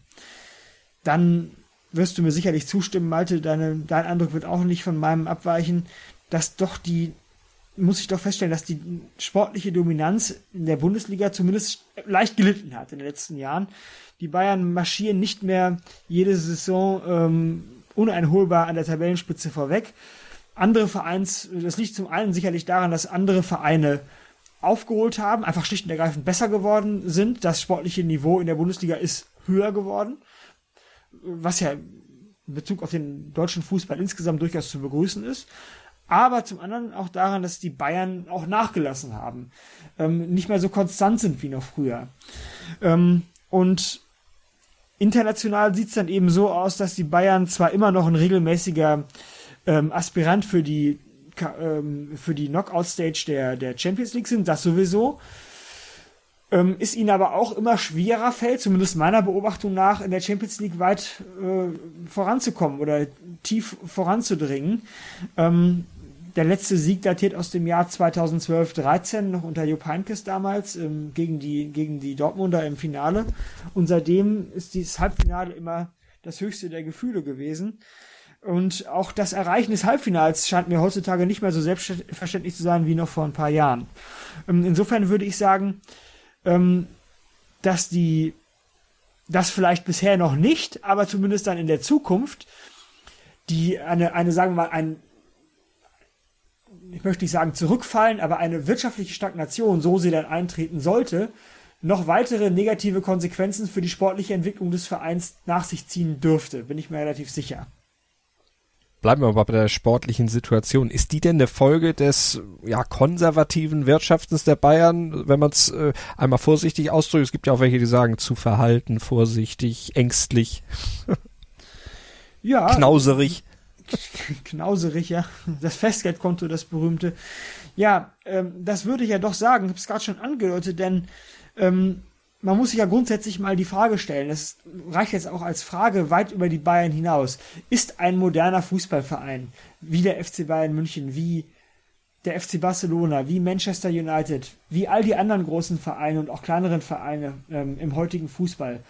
dann wirst du mir sicherlich zustimmen, Malte, deine, dein Eindruck wird auch nicht von meinem abweichen, dass doch die, muss ich doch feststellen, dass die sportliche Dominanz in der Bundesliga zumindest leicht gelitten hat in den letzten Jahren. Die Bayern marschieren nicht mehr jede Saison ähm, uneinholbar an der Tabellenspitze vorweg. Andere Vereins, das liegt zum einen sicherlich daran, dass andere Vereine aufgeholt haben, einfach schlicht und ergreifend besser geworden sind. Das sportliche Niveau in der Bundesliga ist höher geworden, was ja in Bezug auf den deutschen Fußball insgesamt durchaus zu begrüßen ist. Aber zum anderen auch daran, dass die Bayern auch nachgelassen haben, ähm, nicht mehr so konstant sind wie noch früher. Ähm, und international sieht es dann eben so aus, dass die Bayern zwar immer noch ein regelmäßiger ähm, Aspirant für die ähm, für die Knockout-Stage der, der Champions League sind, das sowieso. Ähm, ist ihnen aber auch immer schwerer fällt, zumindest meiner Beobachtung nach, in der Champions League weit äh, voranzukommen oder tief voranzudringen. Ähm, der letzte Sieg datiert aus dem Jahr 2012-13, noch unter Jupp Heynckes damals, ähm, gegen, die, gegen die Dortmunder im Finale. Und seitdem ist dieses Halbfinale immer das höchste der Gefühle gewesen. Und auch das Erreichen des Halbfinals scheint mir heutzutage nicht mehr so selbstverständlich zu sein wie noch vor ein paar Jahren. Ähm, insofern würde ich sagen, ähm, dass die, das vielleicht bisher noch nicht, aber zumindest dann in der Zukunft, die eine, eine, sagen wir mal, ein, ich möchte nicht sagen zurückfallen, aber eine wirtschaftliche Stagnation, so sie dann eintreten sollte, noch weitere negative Konsequenzen für die sportliche Entwicklung des Vereins nach sich ziehen dürfte, bin ich mir relativ sicher. Bleiben wir mal bei der sportlichen Situation. Ist die denn eine Folge des ja, konservativen Wirtschaftens der Bayern, wenn man es äh, einmal vorsichtig ausdrückt? Es gibt ja auch welche, die sagen zu verhalten, vorsichtig, ängstlich, *laughs* ja, knauserig. *laughs* Knauserig, ja. Das Festgeldkonto, das berühmte. Ja, ähm, das würde ich ja doch sagen, ich habe es gerade schon angedeutet, denn ähm, man muss sich ja grundsätzlich mal die Frage stellen, das reicht jetzt auch als Frage weit über die Bayern hinaus. Ist ein moderner Fußballverein wie der FC Bayern München, wie der FC Barcelona, wie Manchester United, wie all die anderen großen Vereine und auch kleineren Vereine ähm, im heutigen Fußball,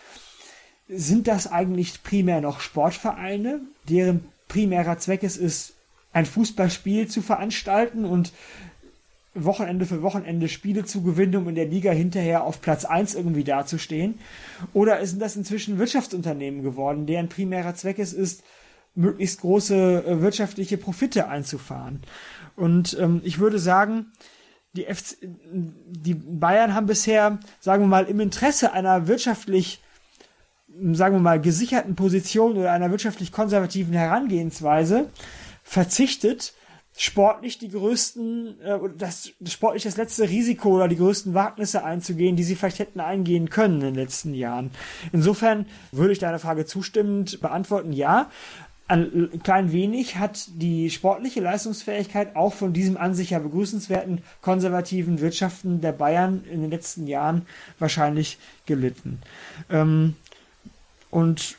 sind das eigentlich primär noch Sportvereine, deren primärer Zweck es ist, ein Fußballspiel zu veranstalten und Wochenende für Wochenende Spiele zu gewinnen, um in der Liga hinterher auf Platz 1 irgendwie dazustehen? Oder sind das inzwischen Wirtschaftsunternehmen geworden, deren primärer Zweck es ist, möglichst große äh, wirtschaftliche Profite einzufahren? Und ähm, ich würde sagen, die, FC, die Bayern haben bisher, sagen wir mal, im Interesse einer wirtschaftlich, sagen wir mal, gesicherten Position oder einer wirtschaftlich konservativen Herangehensweise verzichtet, sportlich die größten, äh, das sportlich das letzte Risiko oder die größten Wagnisse einzugehen, die sie vielleicht hätten eingehen können in den letzten Jahren. Insofern würde ich deiner Frage zustimmend beantworten, ja. Ein klein wenig hat die sportliche Leistungsfähigkeit auch von diesem an sich ja begrüßenswerten konservativen Wirtschaften der Bayern in den letzten Jahren wahrscheinlich gelitten. Ähm, und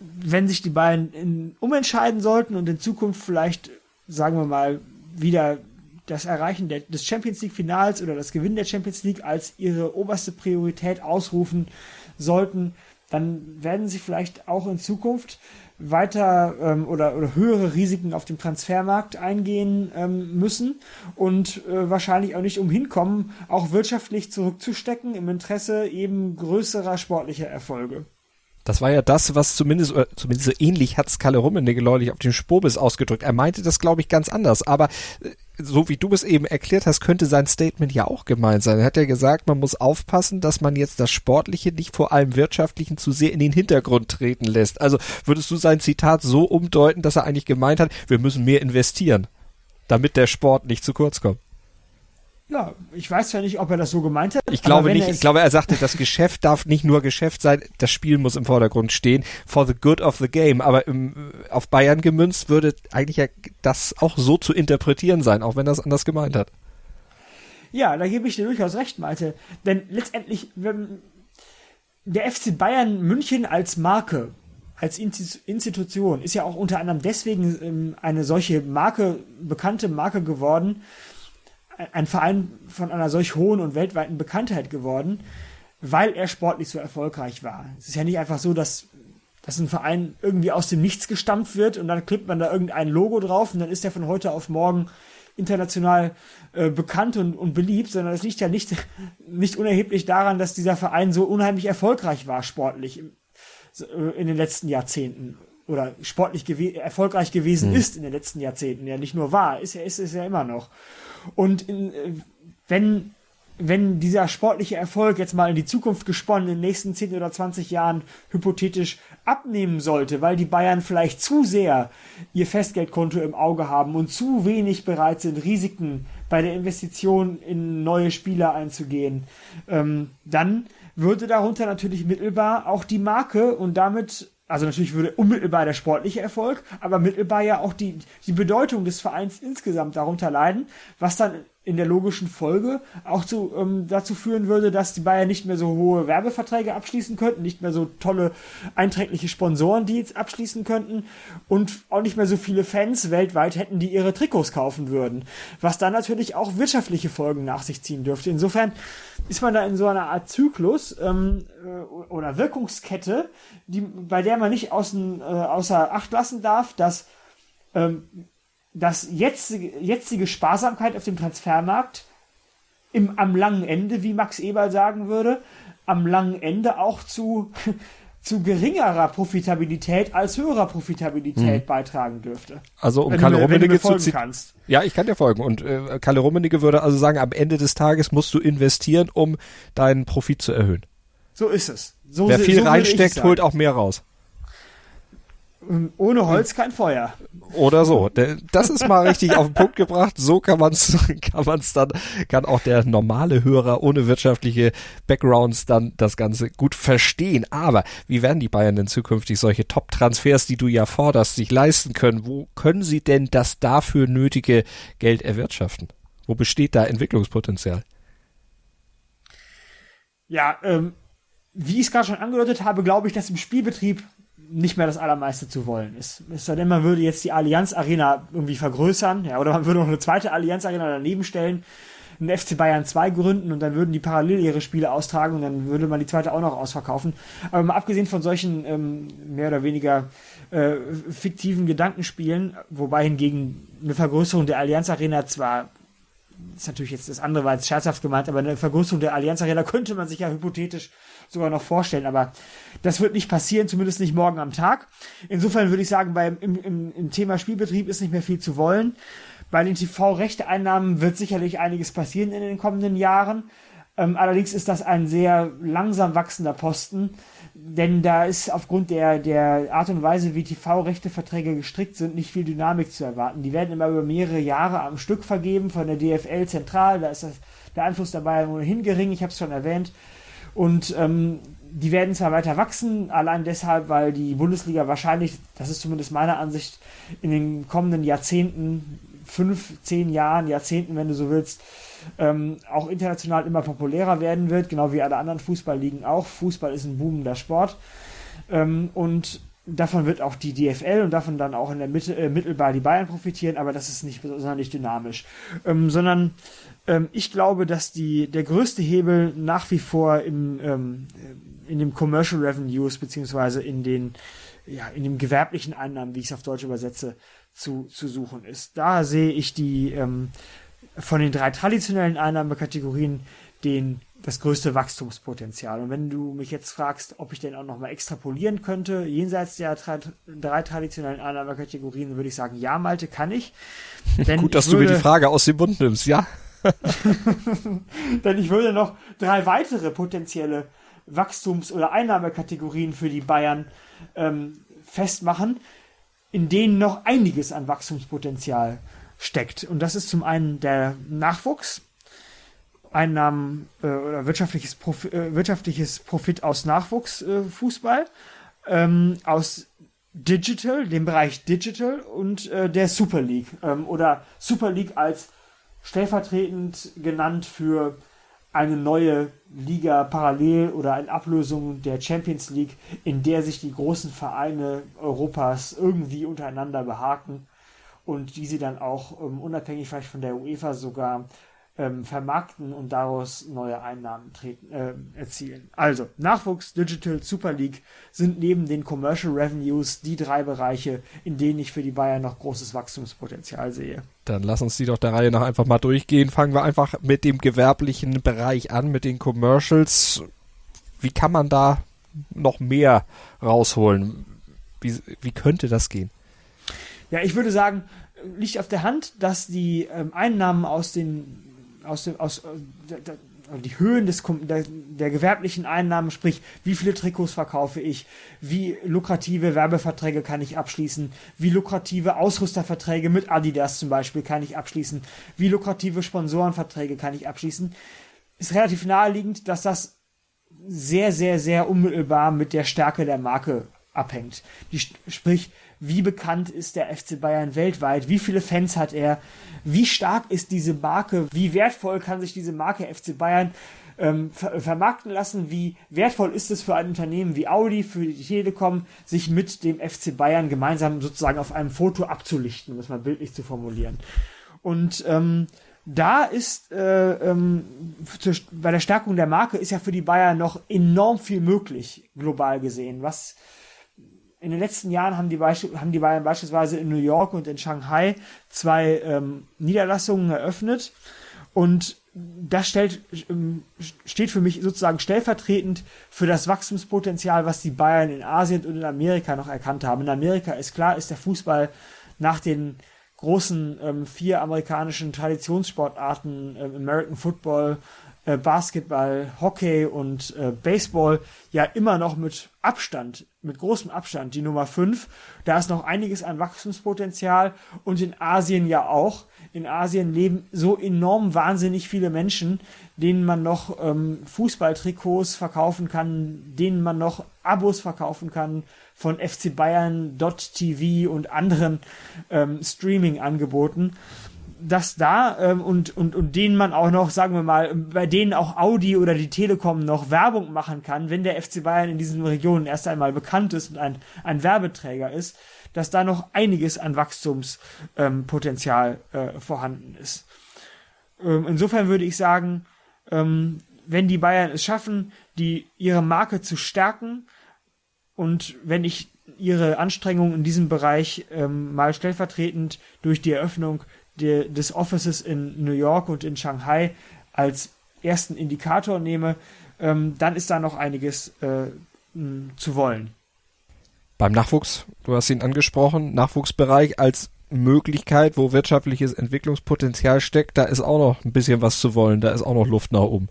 wenn sich die Bayern in, umentscheiden sollten und in Zukunft vielleicht sagen wir mal, wieder das Erreichen der, des Champions League Finals oder das Gewinnen der Champions League als ihre oberste Priorität ausrufen sollten, dann werden sie vielleicht auch in Zukunft weiter ähm, oder, oder höhere Risiken auf dem Transfermarkt eingehen ähm, müssen und äh, wahrscheinlich auch nicht umhin kommen, auch wirtschaftlich zurückzustecken im Interesse eben größerer sportlicher Erfolge. Das war ja das, was zumindest, oder zumindest so ähnlich hat Kalle Rummenigge neulich auf dem Spobis ausgedrückt. Er meinte das, glaube ich, ganz anders. Aber äh, so wie du es eben erklärt hast, könnte sein Statement ja auch gemeint sein. Er hat ja gesagt, man muss aufpassen, dass man jetzt das Sportliche nicht vor allem Wirtschaftlichen zu sehr in den Hintergrund treten lässt. Also würdest du sein Zitat so umdeuten, dass er eigentlich gemeint hat, wir müssen mehr investieren, damit der Sport nicht zu kurz kommt? Ja, ich weiß ja nicht, ob er das so gemeint hat. Ich glaube nicht. Ich glaube, er sagte, das Geschäft darf nicht nur Geschäft sein, das Spiel muss im Vordergrund stehen, for the good of the game. Aber im, auf Bayern gemünzt würde eigentlich ja das auch so zu interpretieren sein, auch wenn er es anders gemeint hat. Ja, da gebe ich dir durchaus recht, Malte. Denn letztendlich, wenn der FC Bayern München als Marke, als Institution, ist ja auch unter anderem deswegen ähm, eine solche Marke, bekannte Marke geworden, ein Verein von einer solch hohen und weltweiten Bekanntheit geworden, weil er sportlich so erfolgreich war. Es ist ja nicht einfach so, dass, dass ein Verein irgendwie aus dem Nichts gestampft wird und dann klippt man da irgendein Logo drauf und dann ist er von heute auf morgen international äh, bekannt und, und beliebt, sondern es liegt ja nicht, *laughs* nicht unerheblich daran, dass dieser Verein so unheimlich erfolgreich war sportlich im, äh, in den letzten Jahrzehnten. oder sportlich gew erfolgreich gewesen mhm. ist in den letzten Jahrzehnten. Ja, nicht nur war, ist ja, ist es ja immer noch. Und in, äh, wenn wenn dieser sportliche Erfolg jetzt mal in die Zukunft gesponnen in den nächsten 10 oder 20 Jahren hypothetisch abnehmen sollte, weil die Bayern vielleicht zu sehr ihr Festgeldkonto im Auge haben und zu wenig bereit sind, Risiken bei der Investition in neue Spieler einzugehen, ähm, dann würde darunter natürlich mittelbar auch die Marke und damit also natürlich würde unmittelbar der sportliche Erfolg, aber mittelbar ja auch die, die Bedeutung des Vereins insgesamt darunter leiden, was dann in der logischen Folge auch zu, ähm, dazu führen würde, dass die Bayern nicht mehr so hohe Werbeverträge abschließen könnten, nicht mehr so tolle einträgliche Sponsorendeals abschließen könnten und auch nicht mehr so viele Fans weltweit hätten, die ihre Trikots kaufen würden, was dann natürlich auch wirtschaftliche Folgen nach sich ziehen dürfte. Insofern ist man da in so einer Art Zyklus ähm, äh, oder Wirkungskette, die, bei der man nicht außen, äh, außer Acht lassen darf, dass ähm, dass jetzige, jetzige Sparsamkeit auf dem Transfermarkt im, am langen Ende, wie Max Eberl sagen würde, am langen Ende auch zu, *laughs* zu geringerer Profitabilität als höherer Profitabilität hm. beitragen dürfte. Also um Kalle Rummenigge zu ziehen. Ja, ich kann dir folgen. Und äh, Kalle Rummenigge würde also sagen, am Ende des Tages musst du investieren, um deinen Profit zu erhöhen. So ist es. So Wer viel so reinsteckt, holt auch mehr raus. Ohne Holz kein Feuer. Oder so. Das ist mal richtig auf den Punkt gebracht. So kann man es *laughs* kann man's dann, kann auch der normale Hörer ohne wirtschaftliche Backgrounds dann das Ganze gut verstehen. Aber wie werden die Bayern denn zukünftig solche Top-Transfers, die du ja forderst, sich leisten können? Wo können sie denn das dafür nötige Geld erwirtschaften? Wo besteht da Entwicklungspotenzial? Ja, ähm, wie ich es gerade schon angedeutet habe, glaube ich, dass im Spielbetrieb nicht mehr das Allermeiste zu wollen ist. Es sei denn, man würde jetzt die Allianz Arena irgendwie vergrößern, ja, oder man würde noch eine zweite Allianz Arena daneben stellen, einen FC Bayern 2 gründen und dann würden die parallel ihre Spiele austragen und dann würde man die zweite auch noch ausverkaufen. Aber mal abgesehen von solchen ähm, mehr oder weniger äh, fiktiven Gedankenspielen, wobei hingegen eine Vergrößerung der Allianz Arena zwar ist natürlich jetzt das andere war jetzt scherzhaft gemeint, aber eine Vergrößerung der Allianz Arena *laughs* könnte man sich ja hypothetisch sogar noch vorstellen, aber das wird nicht passieren, zumindest nicht morgen am Tag. Insofern würde ich sagen, beim, im, im, im Thema Spielbetrieb ist nicht mehr viel zu wollen. Bei den TV-Rechteeinnahmen wird sicherlich einiges passieren in den kommenden Jahren. Ähm, allerdings ist das ein sehr langsam wachsender Posten, denn da ist aufgrund der, der Art und Weise, wie TV-Rechteverträge gestrickt sind, nicht viel Dynamik zu erwarten. Die werden immer über mehrere Jahre am Stück vergeben von der DFL zentral. Da ist das, der Einfluss dabei ohnehin gering, ich habe es schon erwähnt. Und ähm, die werden zwar weiter wachsen, allein deshalb, weil die Bundesliga wahrscheinlich, das ist zumindest meine Ansicht, in den kommenden Jahrzehnten, fünf, zehn Jahren, Jahrzehnten, wenn du so willst, ähm, auch international immer populärer werden wird, genau wie alle anderen Fußballligen auch. Fußball ist ein boomender Sport. Ähm, und davon wird auch die DFL und davon dann auch in der Mitte, äh, mittelbar die Bayern profitieren, aber das ist nicht besonders dynamisch. Ähm, sondern ähm, ich glaube, dass die, der größte Hebel nach wie vor im, ähm, in dem Commercial Revenues beziehungsweise in den, ja, in dem gewerblichen Einnahmen, wie ich es auf Deutsch übersetze, zu, zu suchen ist. Da sehe ich die, ähm, von den drei traditionellen Einnahmekategorien den das größte Wachstumspotenzial. Und wenn du mich jetzt fragst, ob ich den auch nochmal extrapolieren könnte, jenseits der drei traditionellen Einnahmekategorien, würde ich sagen, ja, Malte, kann ich. *laughs* Denn Gut, dass würde, du mir die Frage aus dem Mund nimmst, ja. *laughs* Denn ich würde noch drei weitere potenzielle Wachstums- oder Einnahmekategorien für die Bayern ähm, festmachen, in denen noch einiges an Wachstumspotenzial steckt. Und das ist zum einen der Nachwuchs, Einnahmen äh, oder wirtschaftliches, Profi äh, wirtschaftliches Profit aus Nachwuchsfußball, äh, ähm, aus Digital, dem Bereich Digital und äh, der Super League ähm, oder Super League als stellvertretend genannt für eine neue Liga parallel oder in Ablösung der Champions League, in der sich die großen Vereine Europas irgendwie untereinander behaken und die sie dann auch ähm, unabhängig vielleicht von der UEFA sogar ähm, vermarkten und daraus neue Einnahmen treten, äh, erzielen. Also Nachwuchs, Digital, Super League sind neben den Commercial Revenues die drei Bereiche, in denen ich für die Bayern noch großes Wachstumspotenzial sehe. Dann lass uns die doch der Reihe nach einfach mal durchgehen. Fangen wir einfach mit dem gewerblichen Bereich an, mit den Commercials. Wie kann man da noch mehr rausholen? Wie, wie könnte das gehen? Ja, ich würde sagen, liegt auf der Hand, dass die ähm, Einnahmen aus den aus dem aus äh, die Höhen des, der, der gewerblichen Einnahmen, sprich, wie viele Trikots verkaufe ich, wie lukrative Werbeverträge kann ich abschließen, wie lukrative Ausrüsterverträge mit Adidas zum Beispiel kann ich abschließen, wie lukrative Sponsorenverträge kann ich abschließen, ist relativ naheliegend, dass das sehr, sehr, sehr unmittelbar mit der Stärke der Marke abhängt. Die, sprich, wie bekannt ist der FC Bayern weltweit, wie viele Fans hat er, wie stark ist diese Marke, wie wertvoll kann sich diese Marke FC Bayern ähm, ver vermarkten lassen, wie wertvoll ist es für ein Unternehmen wie Audi, für die Telekom, sich mit dem FC Bayern gemeinsam sozusagen auf einem Foto abzulichten, um es mal bildlich zu formulieren. Und ähm, da ist äh, ähm, zur, bei der Stärkung der Marke ist ja für die Bayern noch enorm viel möglich, global gesehen, was in den letzten Jahren haben die, haben die Bayern beispielsweise in New York und in Shanghai zwei ähm, Niederlassungen eröffnet. Und das stellt, ähm, steht für mich sozusagen stellvertretend für das Wachstumspotenzial, was die Bayern in Asien und in Amerika noch erkannt haben. In Amerika ist klar, ist der Fußball nach den großen ähm, vier amerikanischen Traditionssportarten, äh, American Football, äh, Basketball, Hockey und äh, Baseball ja immer noch mit Abstand, mit großem Abstand die Nummer 5. Da ist noch einiges an Wachstumspotenzial und in Asien ja auch. In Asien leben so enorm wahnsinnig viele Menschen, denen man noch ähm, Fußballtrikots verkaufen kann, denen man noch Abos verkaufen kann von FC Bayern.tv und anderen ähm, Streaming-Angeboten dass da ähm, und, und, und denen man auch noch, sagen wir mal, bei denen auch Audi oder die Telekom noch Werbung machen kann, wenn der FC Bayern in diesen Regionen erst einmal bekannt ist und ein, ein Werbeträger ist, dass da noch einiges an Wachstumspotenzial ähm, äh, vorhanden ist. Ähm, insofern würde ich sagen, ähm, wenn die Bayern es schaffen, die ihre Marke zu stärken und wenn ich ihre Anstrengungen in diesem Bereich ähm, mal stellvertretend durch die Eröffnung de, des Offices in New York und in Shanghai als ersten Indikator nehme, ähm, dann ist da noch einiges äh, zu wollen. Beim Nachwuchs, du hast ihn angesprochen, Nachwuchsbereich als Möglichkeit, wo wirtschaftliches Entwicklungspotenzial steckt, da ist auch noch ein bisschen was zu wollen, da ist auch noch Luft nach oben.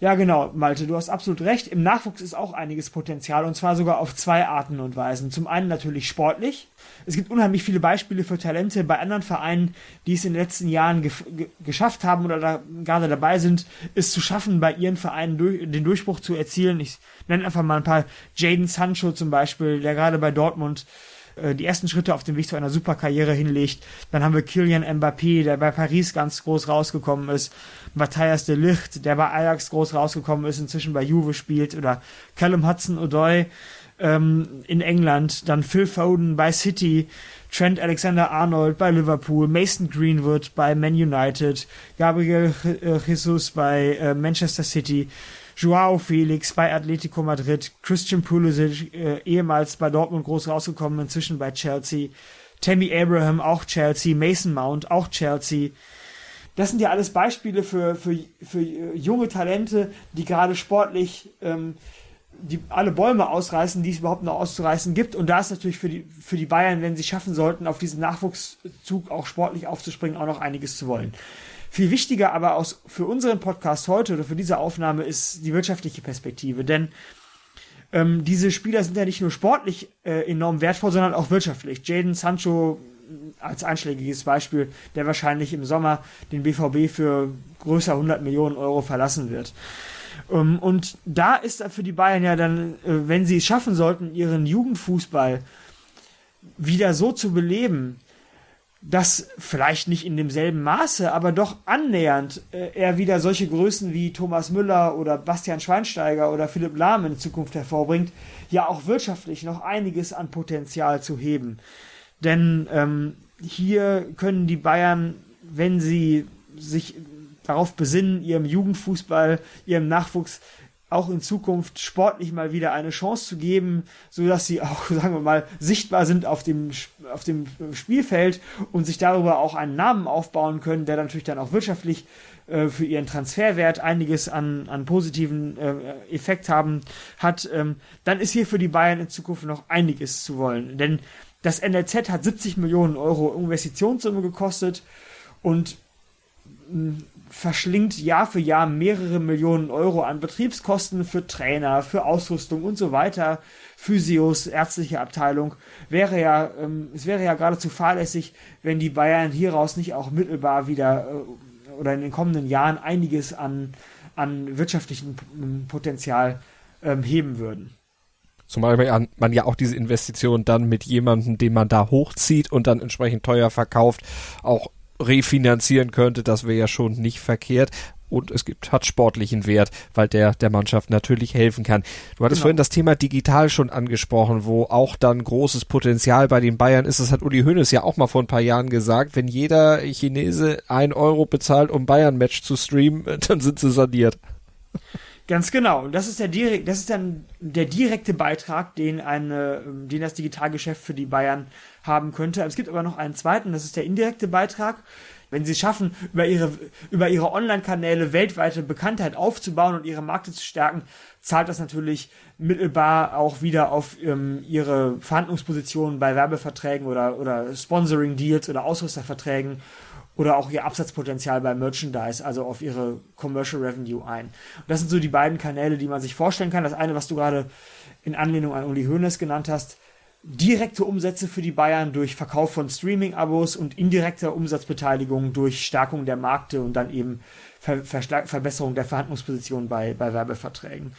Ja, genau, Malte, du hast absolut recht. Im Nachwuchs ist auch einiges Potenzial und zwar sogar auf zwei Arten und Weisen. Zum einen natürlich sportlich. Es gibt unheimlich viele Beispiele für Talente bei anderen Vereinen, die es in den letzten Jahren ge geschafft haben oder da gerade dabei sind, es zu schaffen, bei ihren Vereinen durch den Durchbruch zu erzielen. Ich nenne einfach mal ein paar. Jaden Sancho zum Beispiel, der gerade bei Dortmund äh, die ersten Schritte auf dem Weg zu einer Superkarriere hinlegt. Dann haben wir Kylian Mbappé, der bei Paris ganz groß rausgekommen ist. Matthias de Licht, der bei Ajax groß rausgekommen ist, inzwischen bei Juve spielt. Oder Callum Hudson-Odoi ähm, in England. Dann Phil Foden bei City. Trent Alexander-Arnold bei Liverpool, Mason Greenwood bei Man United, Gabriel äh, Jesus bei äh, Manchester City, Joao Felix bei Atletico Madrid, Christian Pulisic, äh, ehemals bei Dortmund groß rausgekommen, inzwischen bei Chelsea, Tammy Abraham, auch Chelsea, Mason Mount, auch Chelsea. Das sind ja alles Beispiele für, für, für junge Talente, die gerade sportlich ähm, die alle Bäume ausreißen, die es überhaupt noch auszureißen gibt. Und da ist natürlich für die, für die Bayern, wenn sie schaffen sollten, auf diesen Nachwuchszug auch sportlich aufzuspringen, auch noch einiges zu wollen. Viel wichtiger aber aus, für unseren Podcast heute oder für diese Aufnahme ist die wirtschaftliche Perspektive. Denn ähm, diese Spieler sind ja nicht nur sportlich äh, enorm wertvoll, sondern auch wirtschaftlich. Jaden Sancho äh, als einschlägiges Beispiel, der wahrscheinlich im Sommer den BVB für größer 100 Millionen Euro verlassen wird. Ähm, und da ist für die Bayern ja dann, äh, wenn sie es schaffen sollten, ihren Jugendfußball wieder so zu beleben, dass vielleicht nicht in demselben Maße, aber doch annähernd äh, er wieder solche Größen wie Thomas Müller oder Bastian Schweinsteiger oder Philipp Lahm in Zukunft hervorbringt, ja auch wirtschaftlich noch einiges an Potenzial zu heben. Denn ähm, hier können die Bayern, wenn sie sich darauf besinnen, ihrem Jugendfußball, ihrem Nachwuchs auch in Zukunft sportlich mal wieder eine Chance zu geben, so dass sie auch, *laughs* sagen wir mal, sichtbar sind auf dem, auf dem Spielfeld und sich darüber auch einen Namen aufbauen können, der natürlich dann auch wirtschaftlich äh, für ihren Transferwert einiges an, an positiven äh, Effekt haben hat, ähm, dann ist hier für die Bayern in Zukunft noch einiges zu wollen. Denn das NLZ hat 70 Millionen Euro Investitionssumme gekostet und verschlingt Jahr für Jahr mehrere Millionen Euro an Betriebskosten für Trainer, für Ausrüstung und so weiter, Physios, ärztliche Abteilung. Wäre ja, ähm, es wäre ja geradezu fahrlässig, wenn die Bayern hieraus nicht auch mittelbar wieder äh, oder in den kommenden Jahren einiges an, an wirtschaftlichem Potenzial ähm, heben würden. Zumal man ja auch diese Investition dann mit jemandem, den man da hochzieht und dann entsprechend teuer verkauft, auch refinanzieren könnte, das wäre ja schon nicht verkehrt. Und es gibt, hat sportlichen Wert, weil der der Mannschaft natürlich helfen kann. Du hattest genau. vorhin das Thema digital schon angesprochen, wo auch dann großes Potenzial bei den Bayern ist. Das hat Uli Hoeneß ja auch mal vor ein paar Jahren gesagt. Wenn jeder Chinese ein Euro bezahlt, um Bayern-Match zu streamen, *laughs* dann sind sie saniert. Ganz genau. Das ist der direkt, das ist dann der direkte Beitrag, den eine, den das Digitalgeschäft für die Bayern haben könnte. Es gibt aber noch einen zweiten, das ist der indirekte Beitrag. Wenn sie schaffen, über ihre, über ihre Online-Kanäle weltweite Bekanntheit aufzubauen und ihre Märkte zu stärken, zahlt das natürlich mittelbar auch wieder auf ähm, ihre Verhandlungspositionen bei Werbeverträgen oder, oder Sponsoring-Deals oder Ausrüsterverträgen oder auch ihr Absatzpotenzial bei Merchandise, also auf ihre Commercial Revenue ein. Und das sind so die beiden Kanäle, die man sich vorstellen kann. Das eine, was du gerade in Anlehnung an Uli Hoeneß genannt hast, direkte Umsätze für die Bayern durch Verkauf von Streaming-Abos und indirekte Umsatzbeteiligung durch Stärkung der Markte und dann eben Ver Ver Verbesserung der Verhandlungsposition bei, bei Werbeverträgen.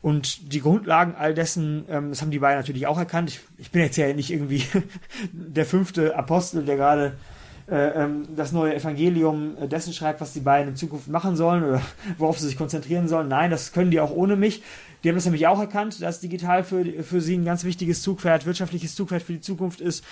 Und die Grundlagen all dessen, ähm, das haben die Bayern natürlich auch erkannt. Ich, ich bin jetzt ja nicht irgendwie *laughs* der fünfte Apostel, der gerade das neue Evangelium äh, dessen schreibt, was die beiden in Zukunft machen sollen oder *laughs* worauf sie sich konzentrieren sollen. Nein, das können die auch ohne mich. Die haben das nämlich auch erkannt, dass digital für, für sie ein ganz wichtiges Zugpferd, wirtschaftliches Zugpferd für die Zukunft ist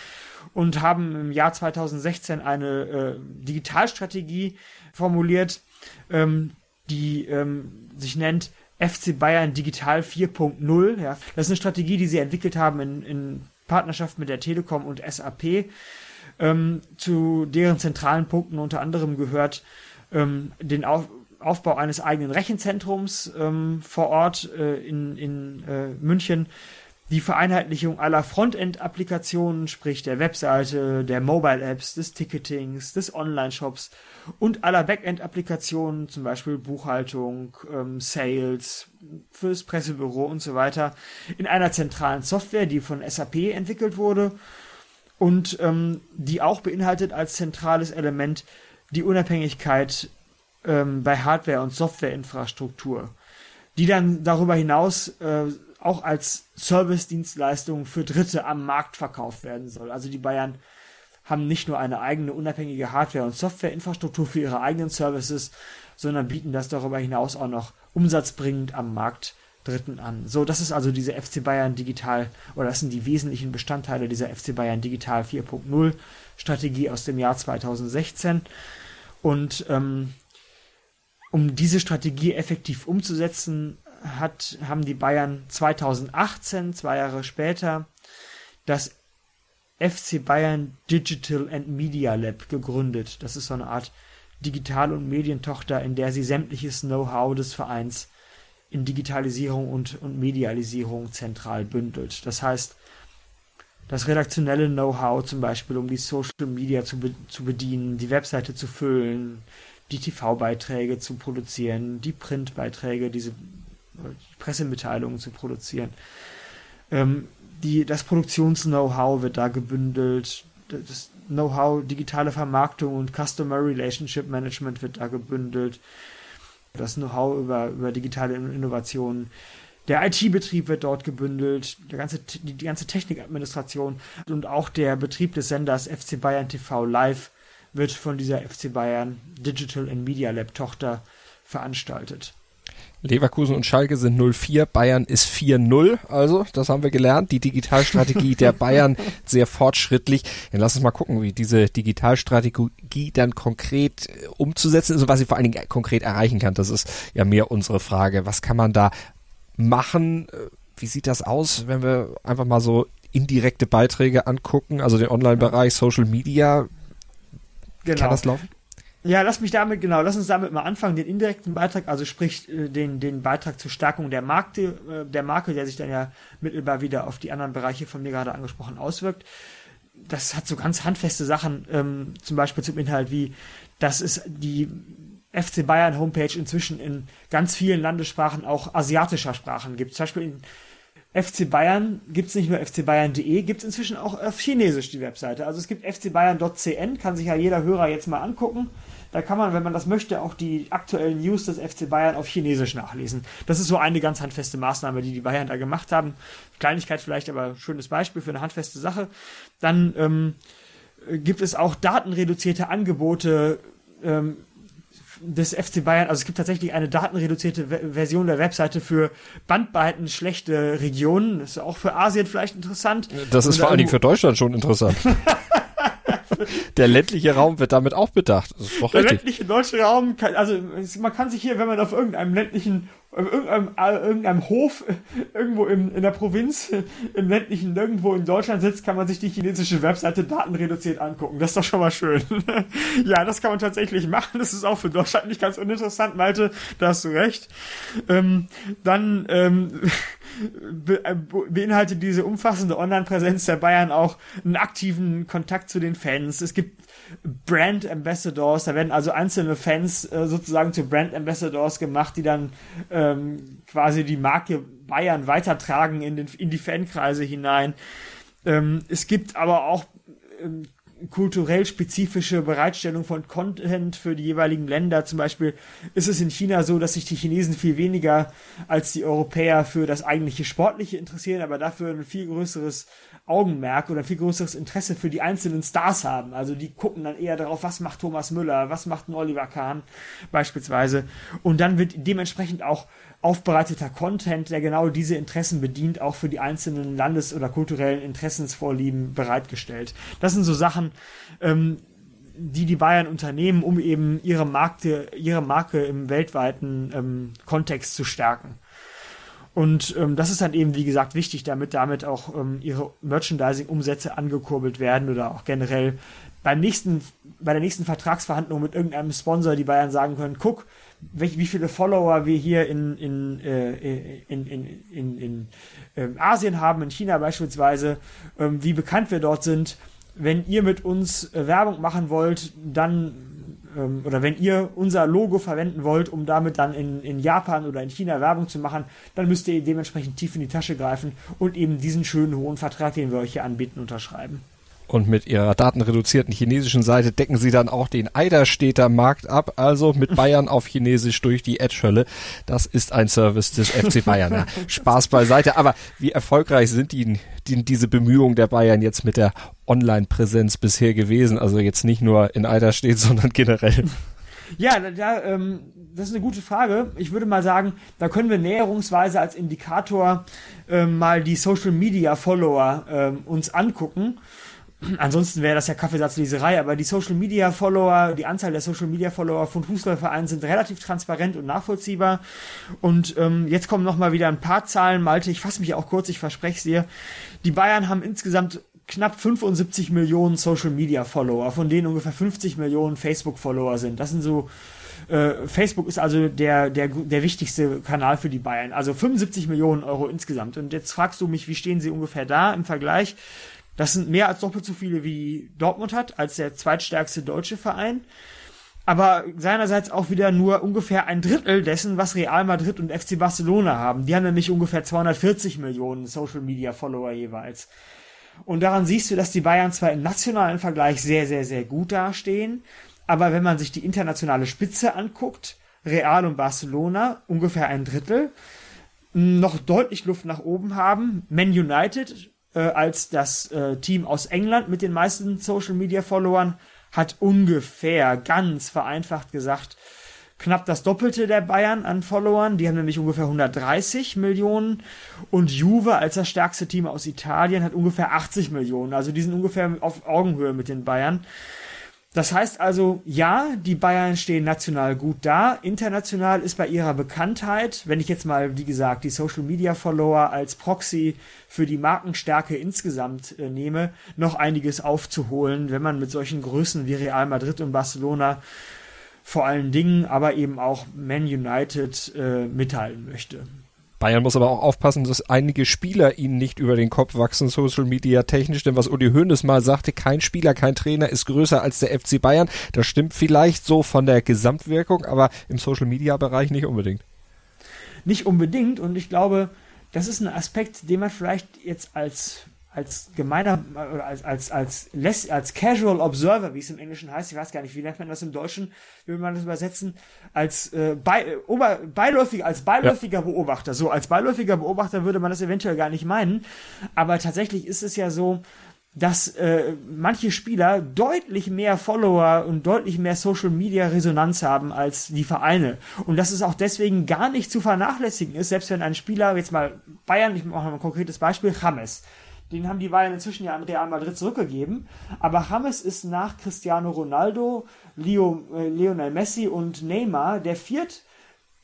und haben im Jahr 2016 eine äh, Digitalstrategie formuliert, ähm, die ähm, sich nennt FC Bayern Digital 4.0. Ja. Das ist eine Strategie, die sie entwickelt haben in, in Partnerschaft mit der Telekom und SAP ähm, zu deren zentralen Punkten unter anderem gehört ähm, den Auf Aufbau eines eigenen Rechenzentrums ähm, vor Ort äh, in, in äh, München, die Vereinheitlichung aller Frontend-Applikationen, sprich der Webseite, der Mobile-Apps, des Ticketings, des Online-Shops und aller Backend-Applikationen, zum Beispiel Buchhaltung, ähm, Sales, fürs Pressebüro und so weiter, in einer zentralen Software, die von SAP entwickelt wurde und ähm, die auch beinhaltet als zentrales Element die Unabhängigkeit ähm, bei Hardware- und Softwareinfrastruktur, die dann darüber hinaus äh, auch als Service-Dienstleistung für Dritte am Markt verkauft werden soll. Also die Bayern haben nicht nur eine eigene unabhängige Hardware- und Softwareinfrastruktur für ihre eigenen Services, sondern bieten das darüber hinaus auch noch umsatzbringend am Markt Dritten an. So, das ist also diese FC Bayern Digital, oder das sind die wesentlichen Bestandteile dieser FC Bayern Digital 4.0 Strategie aus dem Jahr 2016. Und ähm, um diese Strategie effektiv umzusetzen, hat, haben die Bayern 2018, zwei Jahre später, das FC Bayern Digital and Media Lab gegründet. Das ist so eine Art Digital- und Medientochter, in der sie sämtliches Know-how des Vereins in Digitalisierung und, und Medialisierung zentral bündelt. Das heißt, das redaktionelle Know-how zum Beispiel, um die Social Media zu, be zu bedienen, die Webseite zu füllen, die TV-Beiträge zu produzieren, die Printbeiträge, diese die Pressemitteilungen zu produzieren. Ähm, die, das Produktions-Know-how wird da gebündelt, das Know-how digitale Vermarktung und Customer Relationship Management wird da gebündelt das Know-how über, über digitale Innovationen. Der IT-Betrieb wird dort gebündelt, der ganze, die, die ganze Technikadministration und auch der Betrieb des Senders FC Bayern TV Live wird von dieser FC Bayern Digital and Media Lab Tochter veranstaltet. Leverkusen und Schalke sind 0-4, Bayern ist 4-0. Also, das haben wir gelernt. Die Digitalstrategie *laughs* der Bayern sehr fortschrittlich. Dann lass uns mal gucken, wie diese Digitalstrategie dann konkret äh, umzusetzen ist und was sie vor allen Dingen konkret erreichen kann. Das ist ja mehr unsere Frage. Was kann man da machen? Äh, wie sieht das aus, wenn wir einfach mal so indirekte Beiträge angucken, also den Online-Bereich, Social Media? Genau. Kann das laufen? Ja, lass mich damit, genau, lass uns damit mal anfangen, den indirekten Beitrag, also sprich äh, den, den Beitrag zur Stärkung der Marke, äh, der Marke, der sich dann ja mittelbar wieder auf die anderen Bereiche von mir gerade angesprochen auswirkt. Das hat so ganz handfeste Sachen, ähm, zum Beispiel zum Inhalt wie, dass es die FC Bayern Homepage inzwischen in ganz vielen Landessprachen auch asiatischer Sprachen gibt. Zum Beispiel in FC Bayern gibt es nicht nur fcbayern.de, gibt es inzwischen auch auf Chinesisch die Webseite. Also es gibt fcbayern.cn, kann sich ja jeder Hörer jetzt mal angucken. Da kann man, wenn man das möchte, auch die aktuellen News des FC Bayern auf Chinesisch nachlesen. Das ist so eine ganz handfeste Maßnahme, die die Bayern da gemacht haben. Kleinigkeit vielleicht, aber schönes Beispiel für eine handfeste Sache. Dann ähm, gibt es auch datenreduzierte Angebote ähm, des FC Bayern, also es gibt tatsächlich eine datenreduzierte Version der Webseite für Bandbreiten schlechte Regionen. Das ist auch für Asien vielleicht interessant. Das ist vor allen Dingen für Deutschland schon interessant. *laughs* der ländliche Raum wird damit auch bedacht. Das ist doch der richtig. ländliche deutsche Raum, kann, also man kann sich hier, wenn man auf irgendeinem ländlichen, irgendeinem, äh, irgendeinem Hof irgendwo in, in der Provinz, im ländlichen nirgendwo in Deutschland sitzt, kann man sich die chinesische Webseite datenreduziert angucken. Das ist doch schon mal schön. *laughs* ja, das kann man tatsächlich machen. Das ist auch für Deutschland nicht ganz uninteressant, Malte. Da hast du recht. Ähm, dann ähm, be äh, beinhaltet diese umfassende Online-Präsenz der Bayern auch einen aktiven Kontakt zu den Fans. Es gibt Brand Ambassadors, da werden also einzelne Fans äh, sozusagen zu Brand Ambassadors gemacht, die dann ähm, quasi die Marke Bayern weitertragen in, den, in die Fankreise hinein. Ähm, es gibt aber auch ähm, kulturell spezifische Bereitstellung von Content für die jeweiligen Länder. Zum Beispiel ist es in China so, dass sich die Chinesen viel weniger als die Europäer für das eigentliche Sportliche interessieren, aber dafür ein viel größeres Augenmerk oder viel größeres Interesse für die einzelnen Stars haben. Also die gucken dann eher darauf, was macht Thomas Müller, was macht ein Oliver Kahn beispielsweise. Und dann wird dementsprechend auch aufbereiteter Content, der genau diese Interessen bedient, auch für die einzelnen Landes- oder kulturellen Interessensvorlieben bereitgestellt. Das sind so Sachen, ähm, die die Bayern unternehmen, um eben ihre Marke, ihre Marke im weltweiten ähm, Kontext zu stärken. Und ähm, das ist dann eben, wie gesagt, wichtig, damit damit auch ähm, ihre Merchandising-Umsätze angekurbelt werden oder auch generell beim nächsten, bei der nächsten Vertragsverhandlung mit irgendeinem Sponsor die Bayern sagen können, guck, wie, wie viele Follower wir hier in, in, äh, in, in, in, in, in Asien haben, in China beispielsweise, ähm, wie bekannt wir dort sind. Wenn ihr mit uns äh, Werbung machen wollt, dann ähm, oder wenn ihr unser Logo verwenden wollt, um damit dann in, in Japan oder in China Werbung zu machen, dann müsst ihr dementsprechend tief in die Tasche greifen und eben diesen schönen hohen Vertrag, den wir euch hier anbieten, unterschreiben. Und mit ihrer datenreduzierten chinesischen Seite decken sie dann auch den Eiderstädter Markt ab, also mit *laughs* Bayern auf Chinesisch durch die Edge-Hölle. Das ist ein Service des FC Bayern. Ja, Spaß beiseite. Aber wie erfolgreich sind die, die, diese Bemühungen der Bayern jetzt mit der Online-Präsenz bisher gewesen? Also jetzt nicht nur in Eiderstedt, *laughs* sondern generell. Ja, da, ähm, das ist eine gute Frage. Ich würde mal sagen, da können wir näherungsweise als Indikator ähm, mal die Social Media Follower ähm, uns angucken. Ansonsten wäre das ja Kaffeesatzleserei, aber die Social Media Follower, die Anzahl der Social Media Follower von Fußballvereinen sind relativ transparent und nachvollziehbar. Und ähm, jetzt kommen noch mal wieder ein paar Zahlen. Malte, ich fasse mich auch kurz, ich verspreche es dir. Die Bayern haben insgesamt knapp 75 Millionen Social Media Follower, von denen ungefähr 50 Millionen Facebook Follower sind. Das sind so äh, Facebook ist also der, der, der wichtigste Kanal für die Bayern. Also 75 Millionen Euro insgesamt. Und jetzt fragst du mich, wie stehen sie ungefähr da im Vergleich? Das sind mehr als doppelt so viele wie Dortmund hat, als der zweitstärkste deutsche Verein. Aber seinerseits auch wieder nur ungefähr ein Drittel dessen, was Real Madrid und FC Barcelona haben. Die haben nämlich ungefähr 240 Millionen Social Media Follower jeweils. Und daran siehst du, dass die Bayern zwar im nationalen Vergleich sehr, sehr, sehr gut dastehen, aber wenn man sich die internationale Spitze anguckt, Real und Barcelona ungefähr ein Drittel, noch deutlich Luft nach oben haben. Man United äh, als das äh, Team aus England mit den meisten Social Media Followern hat ungefähr ganz vereinfacht gesagt knapp das Doppelte der Bayern an Followern. Die haben nämlich ungefähr 130 Millionen. Und Juve als das stärkste Team aus Italien hat ungefähr 80 Millionen. Also die sind ungefähr auf Augenhöhe mit den Bayern. Das heißt also, ja, die Bayern stehen national gut da. International ist bei ihrer Bekanntheit, wenn ich jetzt mal, wie gesagt, die Social Media Follower als Proxy für die Markenstärke insgesamt äh, nehme, noch einiges aufzuholen, wenn man mit solchen Größen wie Real Madrid und Barcelona vor allen Dingen, aber eben auch Man United äh, mitteilen möchte. Bayern muss aber auch aufpassen, dass einige Spieler ihnen nicht über den Kopf wachsen, Social Media technisch, denn was Uli Hoeneß mal sagte, kein Spieler, kein Trainer ist größer als der FC Bayern. Das stimmt vielleicht so von der Gesamtwirkung, aber im Social Media Bereich nicht unbedingt. Nicht unbedingt und ich glaube, das ist ein Aspekt, den man vielleicht jetzt als als gemeiner oder als als als less, als casual observer, wie es im Englischen heißt, ich weiß gar nicht, wie nennt man das im Deutschen, wie will man das übersetzen, als äh, bei, äh, ober, beiläufig als beiläufiger ja. Beobachter. So als beiläufiger Beobachter würde man das eventuell gar nicht meinen, aber tatsächlich ist es ja so, dass äh, manche Spieler deutlich mehr Follower und deutlich mehr Social Media Resonanz haben als die Vereine. Und dass es auch deswegen gar nicht zu vernachlässigen ist, selbst wenn ein Spieler, jetzt mal Bayern, ich mache mal ein konkretes Beispiel, James, den haben die Bayern inzwischen ja an Real Madrid zurückgegeben. Aber James ist nach Cristiano Ronaldo, Leo, äh, Lionel Messi und Neymar der viert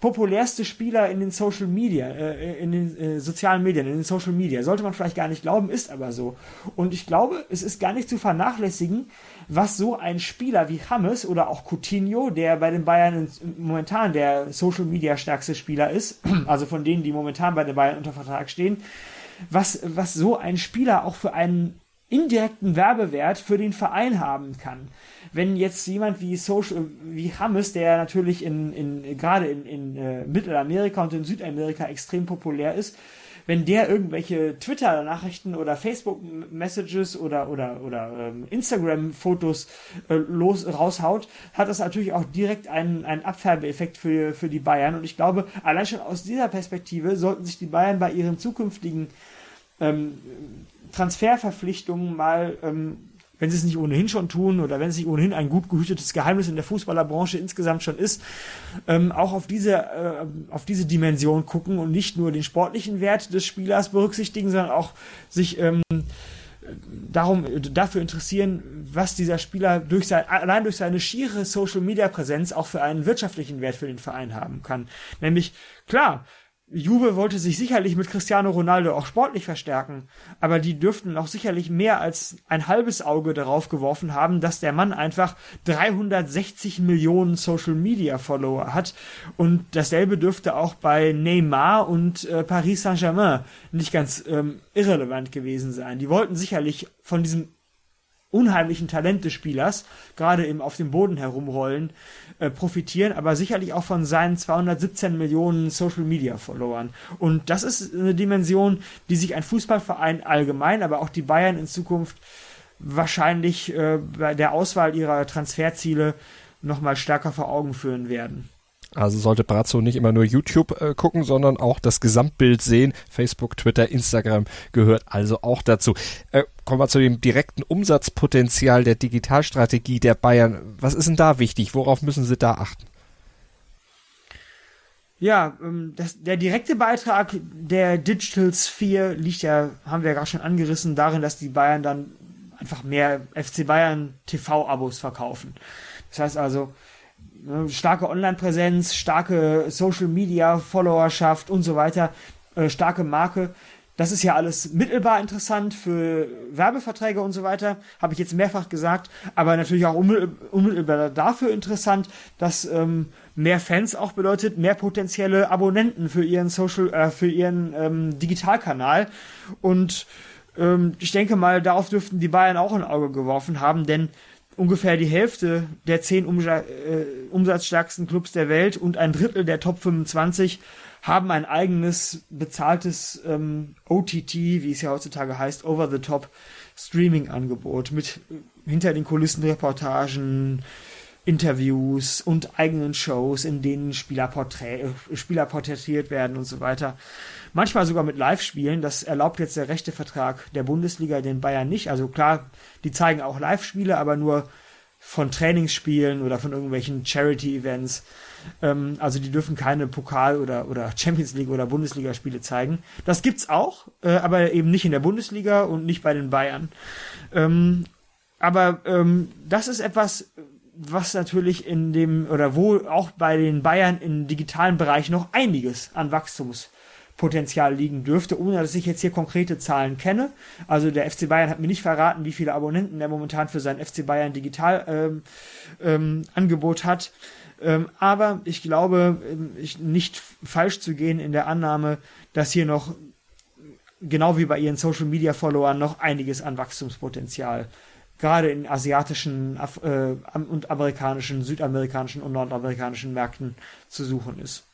populärste Spieler in den Social Media, äh, in den äh, sozialen Medien, in den Social Media. Sollte man vielleicht gar nicht glauben, ist aber so. Und ich glaube, es ist gar nicht zu vernachlässigen, was so ein Spieler wie James oder auch Coutinho, der bei den Bayern momentan der Social Media stärkste Spieler ist, *clears throat* also von denen, die momentan bei den Bayern unter Vertrag stehen, was, was so ein Spieler auch für einen indirekten Werbewert für den Verein haben kann. Wenn jetzt jemand wie Social, wie Hammes, der natürlich in, in gerade in, in äh, Mittelamerika und in Südamerika extrem populär ist, wenn der irgendwelche Twitter-Nachrichten oder Facebook-Messages oder oder oder ähm, Instagram-Fotos äh, los raushaut, hat das natürlich auch direkt einen, einen Abfärbeeffekt für, für die Bayern. Und ich glaube, allein schon aus dieser Perspektive sollten sich die Bayern bei ihren zukünftigen ähm, Transferverpflichtungen mal ähm, wenn sie es nicht ohnehin schon tun oder wenn es nicht ohnehin ein gut gehütetes Geheimnis in der Fußballerbranche insgesamt schon ist, ähm, auch auf diese, äh, auf diese Dimension gucken und nicht nur den sportlichen Wert des Spielers berücksichtigen, sondern auch sich ähm, darum dafür interessieren, was dieser Spieler durch sein, allein durch seine schiere Social Media Präsenz auch für einen wirtschaftlichen Wert für den Verein haben kann. Nämlich, klar, Juve wollte sich sicherlich mit Cristiano Ronaldo auch sportlich verstärken, aber die dürften auch sicherlich mehr als ein halbes Auge darauf geworfen haben, dass der Mann einfach 360 Millionen Social Media Follower hat und dasselbe dürfte auch bei Neymar und äh, Paris Saint-Germain nicht ganz ähm, irrelevant gewesen sein. Die wollten sicherlich von diesem unheimlichen Talent des Spielers, gerade eben auf dem Boden herumrollen, äh, profitieren, aber sicherlich auch von seinen 217 Millionen Social Media Followern. Und das ist eine Dimension, die sich ein Fußballverein allgemein, aber auch die Bayern in Zukunft wahrscheinlich äh, bei der Auswahl ihrer Transferziele nochmal stärker vor Augen führen werden. Also sollte Brazzo nicht immer nur YouTube äh, gucken, sondern auch das Gesamtbild sehen. Facebook, Twitter, Instagram gehört also auch dazu. Äh, kommen wir zu dem direkten Umsatzpotenzial der Digitalstrategie der Bayern. Was ist denn da wichtig? Worauf müssen Sie da achten? Ja, ähm, das, der direkte Beitrag der Digital Sphere liegt ja, haben wir ja gerade schon angerissen, darin, dass die Bayern dann einfach mehr FC Bayern TV-Abos verkaufen. Das heißt also, starke Online-Präsenz, starke Social-Media-Followerschaft und so weiter, äh, starke Marke. Das ist ja alles mittelbar interessant für Werbeverträge und so weiter, habe ich jetzt mehrfach gesagt, aber natürlich auch unmittelbar dafür interessant, dass ähm, mehr Fans auch bedeutet mehr potenzielle Abonnenten für ihren Social, äh, für ihren ähm, Digitalkanal und ähm, ich denke mal, darauf dürften die Bayern auch ein Auge geworfen haben, denn ungefähr die Hälfte der zehn äh, umsatzstärksten Clubs der Welt und ein Drittel der Top 25 haben ein eigenes bezahltes ähm, OTT, wie es ja heutzutage heißt, Over-the-Top Streaming-Angebot mit hinter den Kulissen Reportagen, Interviews und eigenen Shows, in denen Spieler, porträt, Spieler porträtiert werden und so weiter. Manchmal sogar mit Live-Spielen. Das erlaubt jetzt der Rechtevertrag der Bundesliga den Bayern nicht. Also klar, die zeigen auch Live-Spiele, aber nur von Trainingsspielen oder von irgendwelchen Charity-Events. Ähm, also die dürfen keine Pokal- oder, oder Champions League oder Bundesligaspiele zeigen. Das gibt's auch, äh, aber eben nicht in der Bundesliga und nicht bei den Bayern. Ähm, aber ähm, das ist etwas, was natürlich in dem oder wo auch bei den Bayern im digitalen Bereich noch einiges an Wachstumspotenzial liegen dürfte, ohne dass ich jetzt hier konkrete Zahlen kenne. Also der FC Bayern hat mir nicht verraten, wie viele Abonnenten er momentan für sein FC Bayern Digital ähm, ähm, Angebot hat. Ähm, aber ich glaube, ähm, ich, nicht falsch zu gehen in der Annahme, dass hier noch genau wie bei ihren Social Media Followern noch einiges an Wachstumspotenzial gerade in asiatischen äh, und amerikanischen, südamerikanischen und nordamerikanischen Märkten zu suchen ist.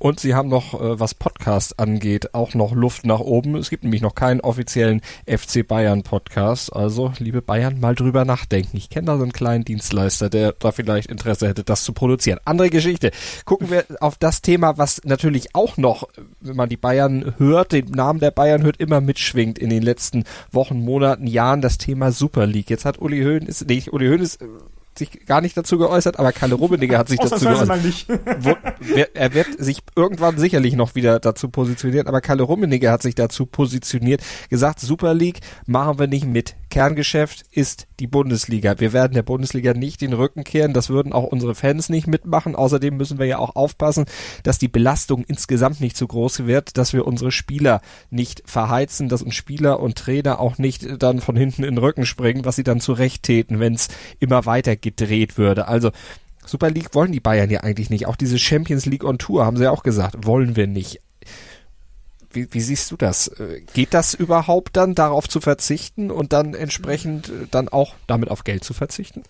Und sie haben noch, äh, was Podcast angeht, auch noch Luft nach oben. Es gibt nämlich noch keinen offiziellen FC Bayern Podcast. Also, liebe Bayern, mal drüber nachdenken. Ich kenne da so einen kleinen Dienstleister, der da vielleicht Interesse hätte, das zu produzieren. Andere Geschichte. Gucken wir auf das Thema, was natürlich auch noch, wenn man die Bayern hört, den Namen der Bayern hört, immer mitschwingt in den letzten Wochen, Monaten, Jahren, das Thema Super League. Jetzt hat Uli Höhn, ist, nee, Uli Höhn ist sich gar nicht dazu geäußert, aber Kalle Rummenigge hat sich *laughs* dazu geäußert. Wo, er wird sich irgendwann sicherlich noch wieder dazu positionieren, aber Kalle Rummenigge hat sich dazu positioniert, gesagt, Super League machen wir nicht mit. Kerngeschäft ist die Bundesliga. Wir werden der Bundesliga nicht den Rücken kehren, das würden auch unsere Fans nicht mitmachen. Außerdem müssen wir ja auch aufpassen, dass die Belastung insgesamt nicht zu groß wird, dass wir unsere Spieler nicht verheizen, dass uns Spieler und Trainer auch nicht dann von hinten in den Rücken springen, was sie dann zurecht täten, wenn es immer weiter gedreht würde. Also Super League wollen die Bayern ja eigentlich nicht. Auch diese Champions League on Tour haben sie ja auch gesagt, wollen wir nicht. Wie, wie siehst du das? Äh, geht das überhaupt dann, darauf zu verzichten und dann entsprechend äh, dann auch damit auf Geld zu verzichten?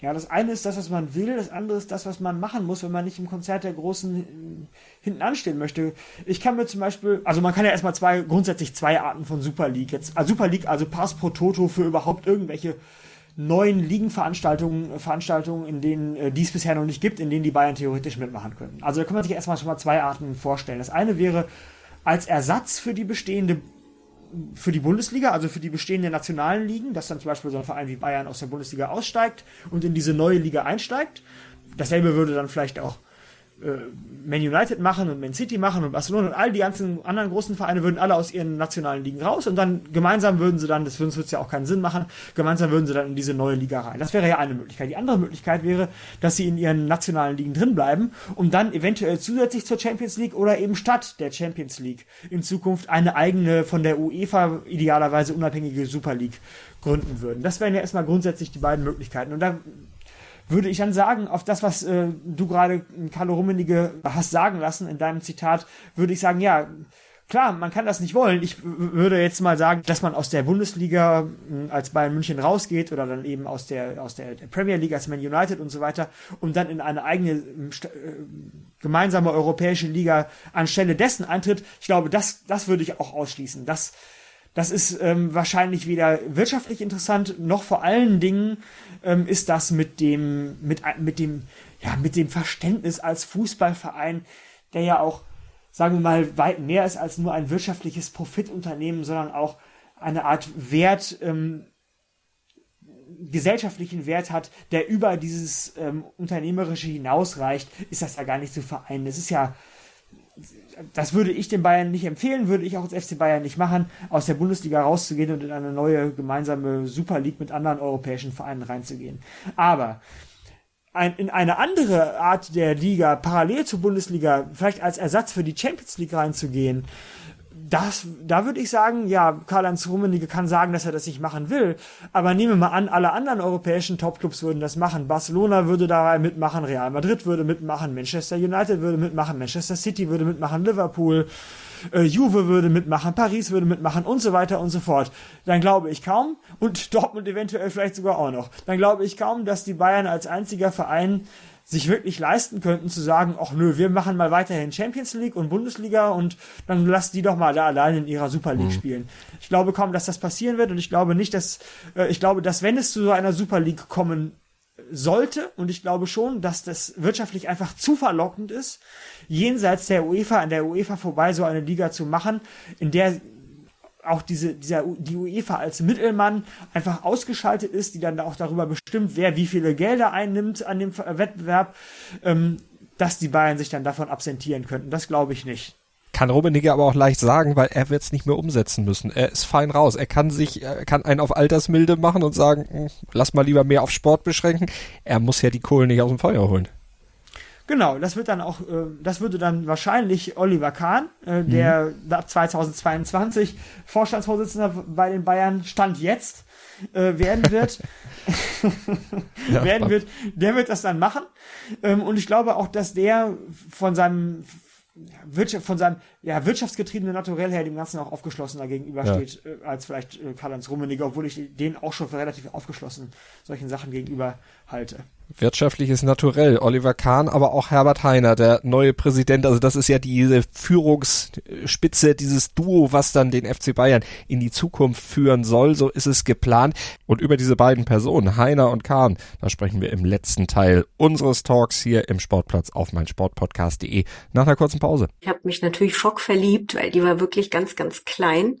Ja, das eine ist das, was man will, das andere ist das, was man machen muss, wenn man nicht im Konzert der Großen hinten anstehen möchte. Ich kann mir zum Beispiel, also man kann ja erstmal zwei, grundsätzlich zwei Arten von Super League jetzt, also Super League, also Pass pro Toto für überhaupt irgendwelche neuen Ligenveranstaltungen, Veranstaltungen, in denen äh, dies bisher noch nicht gibt, in denen die Bayern theoretisch mitmachen können. Also da kann man sich erstmal schon mal zwei Arten vorstellen. Das eine wäre als Ersatz für die bestehende für die Bundesliga, also für die bestehenden nationalen Ligen, dass dann zum Beispiel so ein Verein wie Bayern aus der Bundesliga aussteigt und in diese neue Liga einsteigt. Dasselbe würde dann vielleicht auch Man United machen und Man City machen und Barcelona und all die ganzen anderen großen Vereine würden alle aus ihren nationalen Ligen raus und dann gemeinsam würden sie dann, das würde uns ja auch keinen Sinn machen, gemeinsam würden sie dann in diese neue Liga rein. Das wäre ja eine Möglichkeit. Die andere Möglichkeit wäre, dass sie in ihren nationalen Ligen drin bleiben, um dann eventuell zusätzlich zur Champions League oder eben statt der Champions League in Zukunft eine eigene von der UEFA idealerweise unabhängige Super League gründen würden. Das wären ja erstmal grundsätzlich die beiden Möglichkeiten. Und da würde ich dann sagen, auf das, was äh, du gerade Carlo Rummenigge hast sagen lassen in deinem Zitat, würde ich sagen, ja, klar, man kann das nicht wollen. Ich würde jetzt mal sagen, dass man aus der Bundesliga äh, als Bayern München rausgeht oder dann eben aus der, aus der, Premier League als Man United und so weiter, um dann in eine eigene äh, gemeinsame europäische Liga anstelle dessen eintritt. Ich glaube, das, das würde ich auch ausschließen. Das, das ist ähm, wahrscheinlich weder wirtschaftlich interessant, noch vor allen Dingen ähm, ist das mit dem, mit, mit dem, ja, mit dem Verständnis als Fußballverein, der ja auch, sagen wir mal, weit mehr ist als nur ein wirtschaftliches Profitunternehmen, sondern auch eine Art Wert, ähm, gesellschaftlichen Wert hat, der über dieses ähm, Unternehmerische hinausreicht, ist das ja gar nicht zu vereinen. Es ist ja das würde ich den Bayern nicht empfehlen, würde ich auch als FC Bayern nicht machen, aus der Bundesliga rauszugehen und in eine neue gemeinsame Super League mit anderen europäischen Vereinen reinzugehen. Aber ein, in eine andere Art der Liga, parallel zur Bundesliga, vielleicht als Ersatz für die Champions League reinzugehen, das, da würde ich sagen, ja, Karl-Heinz Rummenigge kann sagen, dass er das nicht machen will, aber nehme mal an, alle anderen europäischen Topclubs würden das machen. Barcelona würde da mitmachen, Real Madrid würde mitmachen, Manchester United würde mitmachen, Manchester City würde mitmachen, Liverpool, äh, Juve würde mitmachen, Paris würde mitmachen und so weiter und so fort. Dann glaube ich kaum, und *laughs* Dortmund eventuell vielleicht sogar auch noch, dann glaube ich kaum, dass die Bayern als einziger Verein sich wirklich leisten könnten zu sagen, ach nö, wir machen mal weiterhin Champions League und Bundesliga und dann lasst die doch mal da allein in ihrer Super League mhm. spielen. Ich glaube kaum, dass das passieren wird und ich glaube nicht, dass äh, ich glaube, dass wenn es zu so einer Super League kommen sollte und ich glaube schon, dass das wirtschaftlich einfach zu verlockend ist, jenseits der UEFA an der UEFA vorbei so eine Liga zu machen, in der auch diese, dieser, die UEFA als Mittelmann einfach ausgeschaltet ist, die dann auch darüber bestimmt, wer wie viele Gelder einnimmt an dem Wettbewerb, ähm, dass die Bayern sich dann davon absentieren könnten. Das glaube ich nicht. Kann Rummenigge aber auch leicht sagen, weil er wird es nicht mehr umsetzen müssen. Er ist fein raus. Er kann sich, er kann einen auf Altersmilde machen und sagen, hm, lass mal lieber mehr auf Sport beschränken. Er muss ja die Kohlen nicht aus dem Feuer holen. Genau, das wird dann auch, äh, das würde dann wahrscheinlich Oliver Kahn, äh, der mhm. ab 2022 Vorstandsvorsitzender bei den Bayern stand jetzt äh, werden wird, *laughs* ja, werden wird, der wird das dann machen. Ähm, und ich glaube auch, dass der von seinem Wirtschaft, von seinem ja, wirtschaftsgetriebenen Naturell her dem Ganzen auch aufgeschlossener gegenübersteht, ja. äh, als vielleicht äh, Karl-Heinz Rummenigge, obwohl ich den auch schon für relativ aufgeschlossen solchen Sachen gegenüber halte wirtschaftliches Naturell. Oliver Kahn, aber auch Herbert Heiner, der neue Präsident. Also das ist ja diese Führungsspitze, dieses Duo, was dann den FC Bayern in die Zukunft führen soll. So ist es geplant. Und über diese beiden Personen, Heiner und Kahn, da sprechen wir im letzten Teil unseres Talks hier im Sportplatz auf meinsportpodcast.de nach einer kurzen Pause. Ich habe mich natürlich schockverliebt, weil die war wirklich ganz, ganz klein.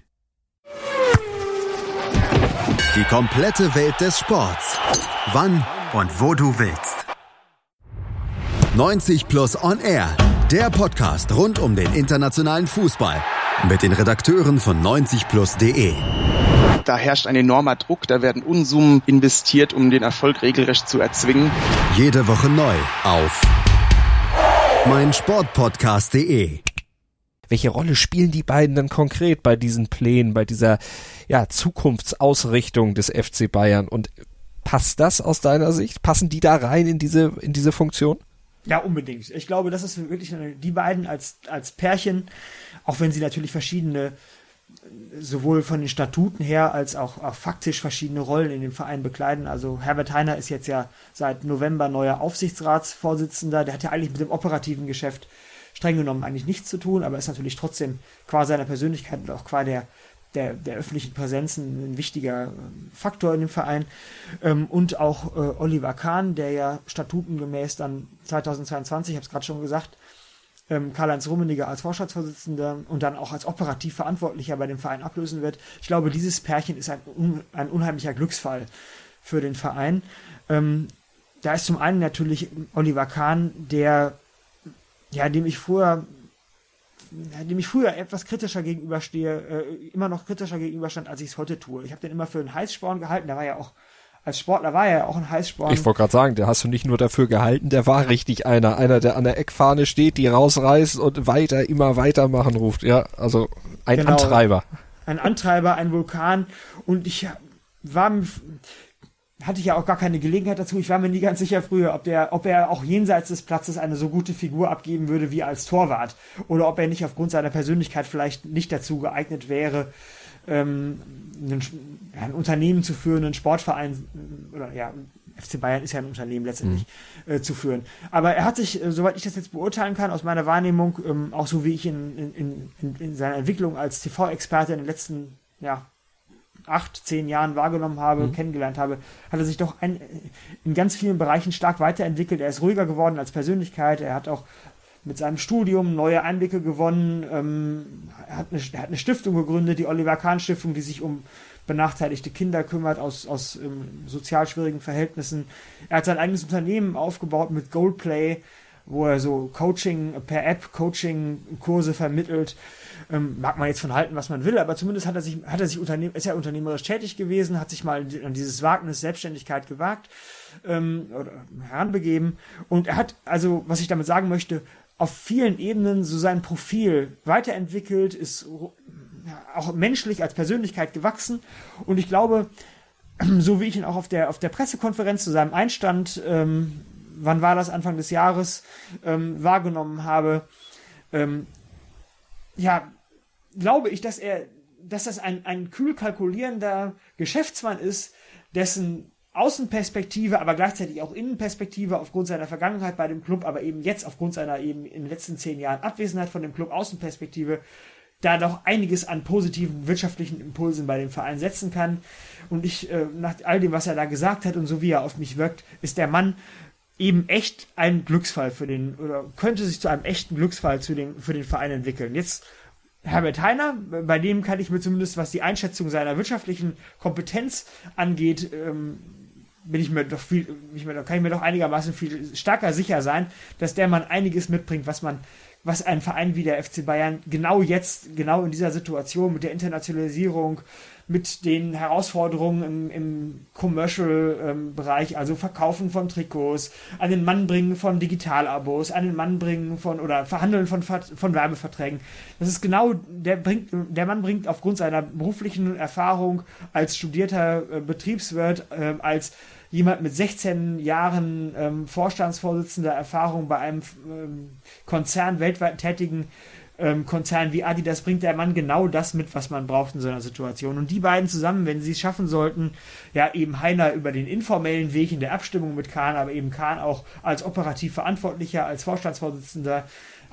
die komplette Welt des Sports. Wann und wo du willst. 90 Plus On Air. Der Podcast rund um den internationalen Fußball. Mit den Redakteuren von 90plus.de. Da herrscht ein enormer Druck, da werden Unsummen investiert, um den Erfolg regelrecht zu erzwingen. Jede Woche neu auf meinsportpodcast.de welche Rolle spielen die beiden dann konkret bei diesen Plänen, bei dieser ja, Zukunftsausrichtung des FC Bayern? Und passt das aus deiner Sicht? Passen die da rein in diese, in diese Funktion? Ja, unbedingt. Ich glaube, das ist wirklich eine, die beiden als, als Pärchen, auch wenn sie natürlich verschiedene, sowohl von den Statuten her als auch, auch faktisch verschiedene Rollen in dem Verein bekleiden. Also Herbert Heiner ist jetzt ja seit November neuer Aufsichtsratsvorsitzender. Der hat ja eigentlich mit dem operativen Geschäft streng genommen eigentlich nichts zu tun, aber ist natürlich trotzdem qua seiner Persönlichkeit und auch qua der, der, der öffentlichen Präsenz ein, wichtiger ähm, Faktor in dem Verein. Ähm, und auch äh, Oliver Kahn, der ja statutengemäß dann 2022, ich habe es gerade schon gesagt, ähm, Karl-Heinz Rummenigge als Vorstandsvorsitzender und dann auch als operativ Verantwortlicher bei dem Verein ablösen wird. Ich glaube, dieses Pärchen ist ein, ein unheimlicher Glücksfall für den Verein. Da ist zum einen natürlich Oliver Kahn, der ja, dem ich früher dem ich früher etwas kritischer gegenüberstehe, äh, immer noch kritischer gegenüberstand, als ich es heute tue. Ich habe den immer für einen Heißsporn gehalten, der war ja auch als Sportler war er ja auch ein Heißsporn. Ich wollte gerade sagen, der hast du nicht nur dafür gehalten, der war richtig einer. Einer, der an der Eckfahne steht, die rausreißt und weiter, immer weitermachen ruft. Ja, also ein genau, Antreiber. Ein Antreiber, ein Vulkan. Und ich war, hatte ich ja auch gar keine Gelegenheit dazu. Ich war mir nie ganz sicher früher, ob der, ob er auch jenseits des Platzes eine so gute Figur abgeben würde wie als Torwart oder ob er nicht aufgrund seiner Persönlichkeit vielleicht nicht dazu geeignet wäre, ähm, ein, ein Unternehmen zu führen, einen Sportverein oder ja, FC Bayern ist ja ein Unternehmen letztendlich mhm. äh, zu führen. Aber er hat sich, äh, soweit ich das jetzt beurteilen kann, aus meiner Wahrnehmung, ähm, auch so wie ich in, in, in, in seiner Entwicklung als TV-Experte in den letzten ja, acht, zehn Jahren wahrgenommen habe, mhm. kennengelernt habe, hat er sich doch ein, in ganz vielen Bereichen stark weiterentwickelt. Er ist ruhiger geworden als Persönlichkeit. Er hat auch mit seinem Studium neue Einblicke gewonnen. Ähm, er, hat eine, er, hat eine, Stiftung gegründet, die Oliver Kahn Stiftung, die sich um benachteiligte Kinder kümmert aus, aus ähm, sozial schwierigen Verhältnissen. Er hat sein eigenes Unternehmen aufgebaut mit Goldplay, wo er so Coaching per App Coaching Kurse vermittelt. Ähm, mag man jetzt von halten, was man will, aber zumindest hat er sich, hat er sich unternehm, ist er unternehmerisch tätig gewesen, hat sich mal an dieses Wagnis Selbstständigkeit gewagt ähm, oder heranbegeben. Und er hat, also, was ich damit sagen möchte, auf vielen Ebenen so sein Profil weiterentwickelt, ist ja, auch menschlich als Persönlichkeit gewachsen. Und ich glaube, *clears throat* so wie ich ihn auch auf der, auf der Pressekonferenz zu seinem Einstand, ähm, wann war das, Anfang des Jahres, ähm, wahrgenommen habe, ähm, ja, glaube ich, dass er dass das ein, ein kühl kalkulierender Geschäftsmann ist, dessen Außenperspektive, aber gleichzeitig auch Innenperspektive aufgrund seiner Vergangenheit bei dem Club, aber eben jetzt aufgrund seiner eben in den letzten zehn Jahren Abwesenheit von dem Club Außenperspektive da doch einiges an positiven wirtschaftlichen Impulsen bei dem Verein setzen kann. Und ich, äh, nach all dem, was er da gesagt hat und so wie er auf mich wirkt, ist der Mann eben echt ein Glücksfall für den, oder könnte sich zu einem echten Glücksfall zu den, für den Verein entwickeln. Jetzt Herbert Heiner, bei dem kann ich mir zumindest, was die Einschätzung seiner wirtschaftlichen Kompetenz angeht, ähm, bin ich mir doch viel, ich mir, kann ich mir doch einigermaßen viel stärker sicher sein, dass der Mann einiges mitbringt, was man was ein Verein wie der FC Bayern genau jetzt, genau in dieser Situation mit der Internationalisierung, mit den Herausforderungen im, im Commercial-Bereich, ähm, also Verkaufen von Trikots, an den Mann bringen von Digitalabos, an den Mann bringen von oder Verhandeln von, von Werbeverträgen. Das ist genau, der bringt, der Mann bringt aufgrund seiner beruflichen Erfahrung als studierter äh, Betriebswirt, äh, als jemand mit 16 Jahren ähm, Vorstandsvorsitzender Erfahrung bei einem ähm, Konzern weltweit tätigen ähm, Konzern wie Adidas bringt der Mann genau das mit, was man braucht in so einer Situation. Und die beiden zusammen, wenn sie es schaffen sollten, ja eben Heiner über den informellen Weg in der Abstimmung mit Kahn, aber eben Kahn auch als operativ Verantwortlicher, als Vorstandsvorsitzender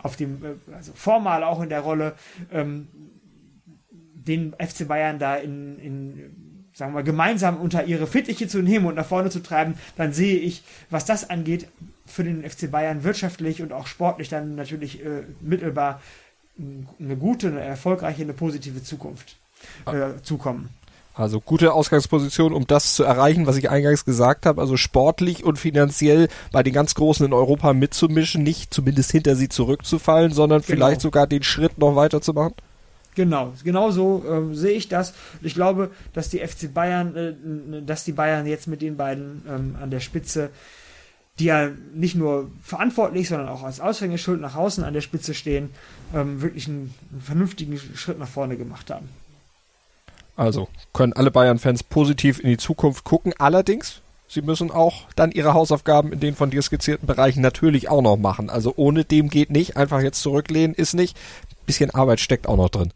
auf dem, äh, also formal auch in der Rolle, ähm, den FC Bayern da in, in sagen wir, gemeinsam unter ihre Fittiche zu nehmen und nach vorne zu treiben, dann sehe ich, was das angeht, für den FC Bayern wirtschaftlich und auch sportlich dann natürlich äh, mittelbar eine gute, eine erfolgreiche, eine positive Zukunft äh, zukommen. Also gute Ausgangsposition, um das zu erreichen, was ich eingangs gesagt habe, also sportlich und finanziell bei den ganz Großen in Europa mitzumischen, nicht zumindest hinter sie zurückzufallen, sondern genau. vielleicht sogar den Schritt noch weiter zu machen? Genau, genau so äh, sehe ich das. Ich glaube, dass die FC Bayern, äh, dass die Bayern jetzt mit den beiden ähm, an der Spitze, die ja nicht nur verantwortlich, sondern auch als Aushängeschild nach außen an der Spitze stehen, ähm, wirklich einen, einen vernünftigen Schritt nach vorne gemacht haben. Also können alle Bayern-Fans positiv in die Zukunft gucken. Allerdings, sie müssen auch dann ihre Hausaufgaben in den von dir skizzierten Bereichen natürlich auch noch machen. Also ohne dem geht nicht. Einfach jetzt zurücklehnen ist nicht. Bisschen Arbeit steckt auch noch drin.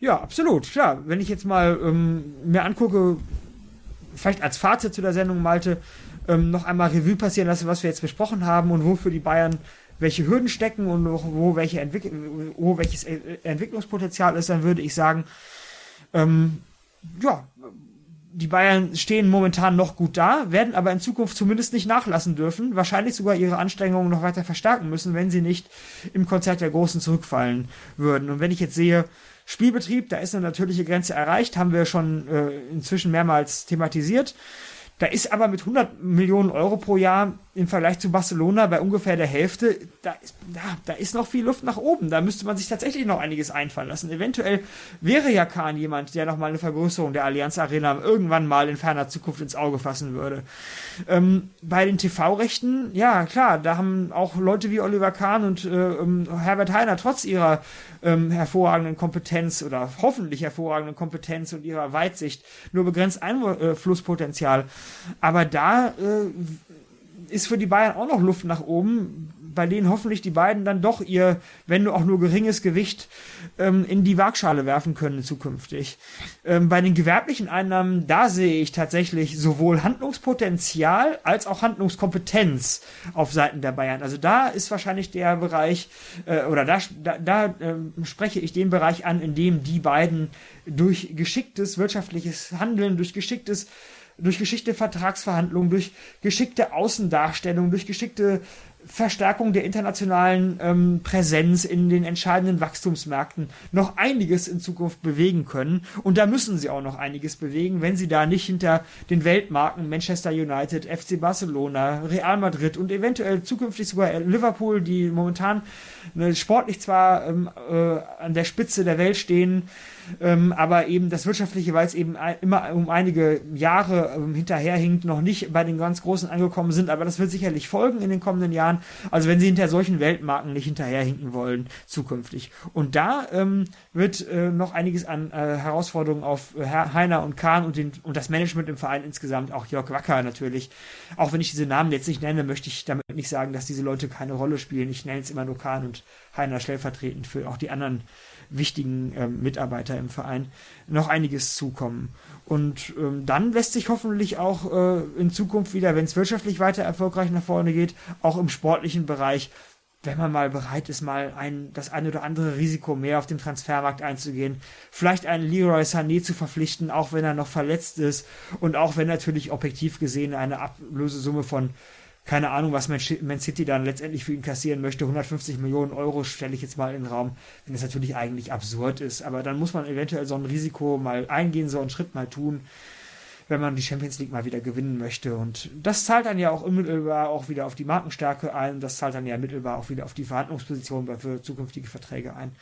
Ja, absolut. Klar, wenn ich jetzt mal ähm, mir angucke, vielleicht als Fazit zu der Sendung, Malte, ähm, noch einmal Revue passieren lasse, was wir jetzt besprochen haben und wofür die Bayern welche Hürden stecken und wo, welche Entwick wo welches Entwicklungspotenzial ist, dann würde ich sagen, ähm, ja, die Bayern stehen momentan noch gut da, werden aber in Zukunft zumindest nicht nachlassen dürfen, wahrscheinlich sogar ihre Anstrengungen noch weiter verstärken müssen, wenn sie nicht im Konzert der Großen zurückfallen würden. Und wenn ich jetzt sehe, Spielbetrieb, da ist eine natürliche Grenze erreicht, haben wir schon äh, inzwischen mehrmals thematisiert. Da ist aber mit 100 Millionen Euro pro Jahr im Vergleich zu Barcelona bei ungefähr der Hälfte, da ist, ja, da ist noch viel Luft nach oben. Da müsste man sich tatsächlich noch einiges einfallen lassen. Eventuell wäre ja Kahn jemand, der noch mal eine Vergrößerung der Allianz Arena irgendwann mal in ferner Zukunft ins Auge fassen würde. Ähm, bei den TV-Rechten, ja klar, da haben auch Leute wie Oliver Kahn und äh, ähm, Herbert Heiner trotz ihrer ähm, hervorragenden Kompetenz oder hoffentlich hervorragenden Kompetenz und ihrer Weitsicht nur begrenzt Einflusspotenzial. Aber da äh, ist für die Bayern auch noch Luft nach oben, bei denen hoffentlich die beiden dann doch ihr, wenn auch nur geringes Gewicht, ähm, in die Waagschale werfen können zukünftig. Ähm, bei den gewerblichen Einnahmen, da sehe ich tatsächlich sowohl Handlungspotenzial als auch Handlungskompetenz auf Seiten der Bayern. Also da ist wahrscheinlich der Bereich, äh, oder da, da, da äh, spreche ich den Bereich an, in dem die beiden durch geschicktes wirtschaftliches Handeln, durch geschicktes durch geschickte Vertragsverhandlungen, durch geschickte Außendarstellung, durch geschickte Verstärkung der internationalen ähm, Präsenz in den entscheidenden Wachstumsmärkten noch einiges in Zukunft bewegen können. Und da müssen sie auch noch einiges bewegen, wenn sie da nicht hinter den Weltmarken Manchester United, FC Barcelona, Real Madrid und eventuell zukünftig sogar Liverpool, die momentan äh, sportlich zwar ähm, äh, an der Spitze der Welt stehen, ähm, aber eben das Wirtschaftliche, weil es eben immer um einige Jahre ähm, hinterherhinkt, noch nicht bei den ganz Großen angekommen sind, aber das wird sicherlich folgen in den kommenden Jahren. Also wenn sie hinter solchen Weltmarken nicht hinterherhinken wollen, zukünftig. Und da ähm, wird äh, noch einiges an äh, Herausforderungen auf äh, Heiner und Kahn und, den, und das Management im Verein insgesamt, auch Jörg Wacker natürlich. Auch wenn ich diese Namen jetzt nicht nenne, möchte ich damit nicht sagen, dass diese Leute keine Rolle spielen. Ich nenne jetzt immer nur Kahn und Heiner stellvertretend für auch die anderen wichtigen ähm, Mitarbeiter im Verein noch einiges zukommen. Und ähm, dann lässt sich hoffentlich auch äh, in Zukunft wieder, wenn es wirtschaftlich weiter erfolgreich nach vorne geht, auch im sportlichen Bereich, wenn man mal bereit ist, mal ein, das eine oder andere Risiko mehr auf dem Transfermarkt einzugehen, vielleicht einen Leroy Sané zu verpflichten, auch wenn er noch verletzt ist und auch wenn natürlich objektiv gesehen eine Ablösesumme von keine Ahnung, was Man City dann letztendlich für ihn kassieren möchte. 150 Millionen Euro stelle ich jetzt mal in den Raum, wenn das natürlich eigentlich absurd ist. Aber dann muss man eventuell so ein Risiko mal eingehen, so einen Schritt mal tun, wenn man die Champions League mal wieder gewinnen möchte. Und das zahlt dann ja auch unmittelbar auch wieder auf die Markenstärke ein. Das zahlt dann ja mittelbar auch wieder auf die Verhandlungsposition für zukünftige Verträge ein.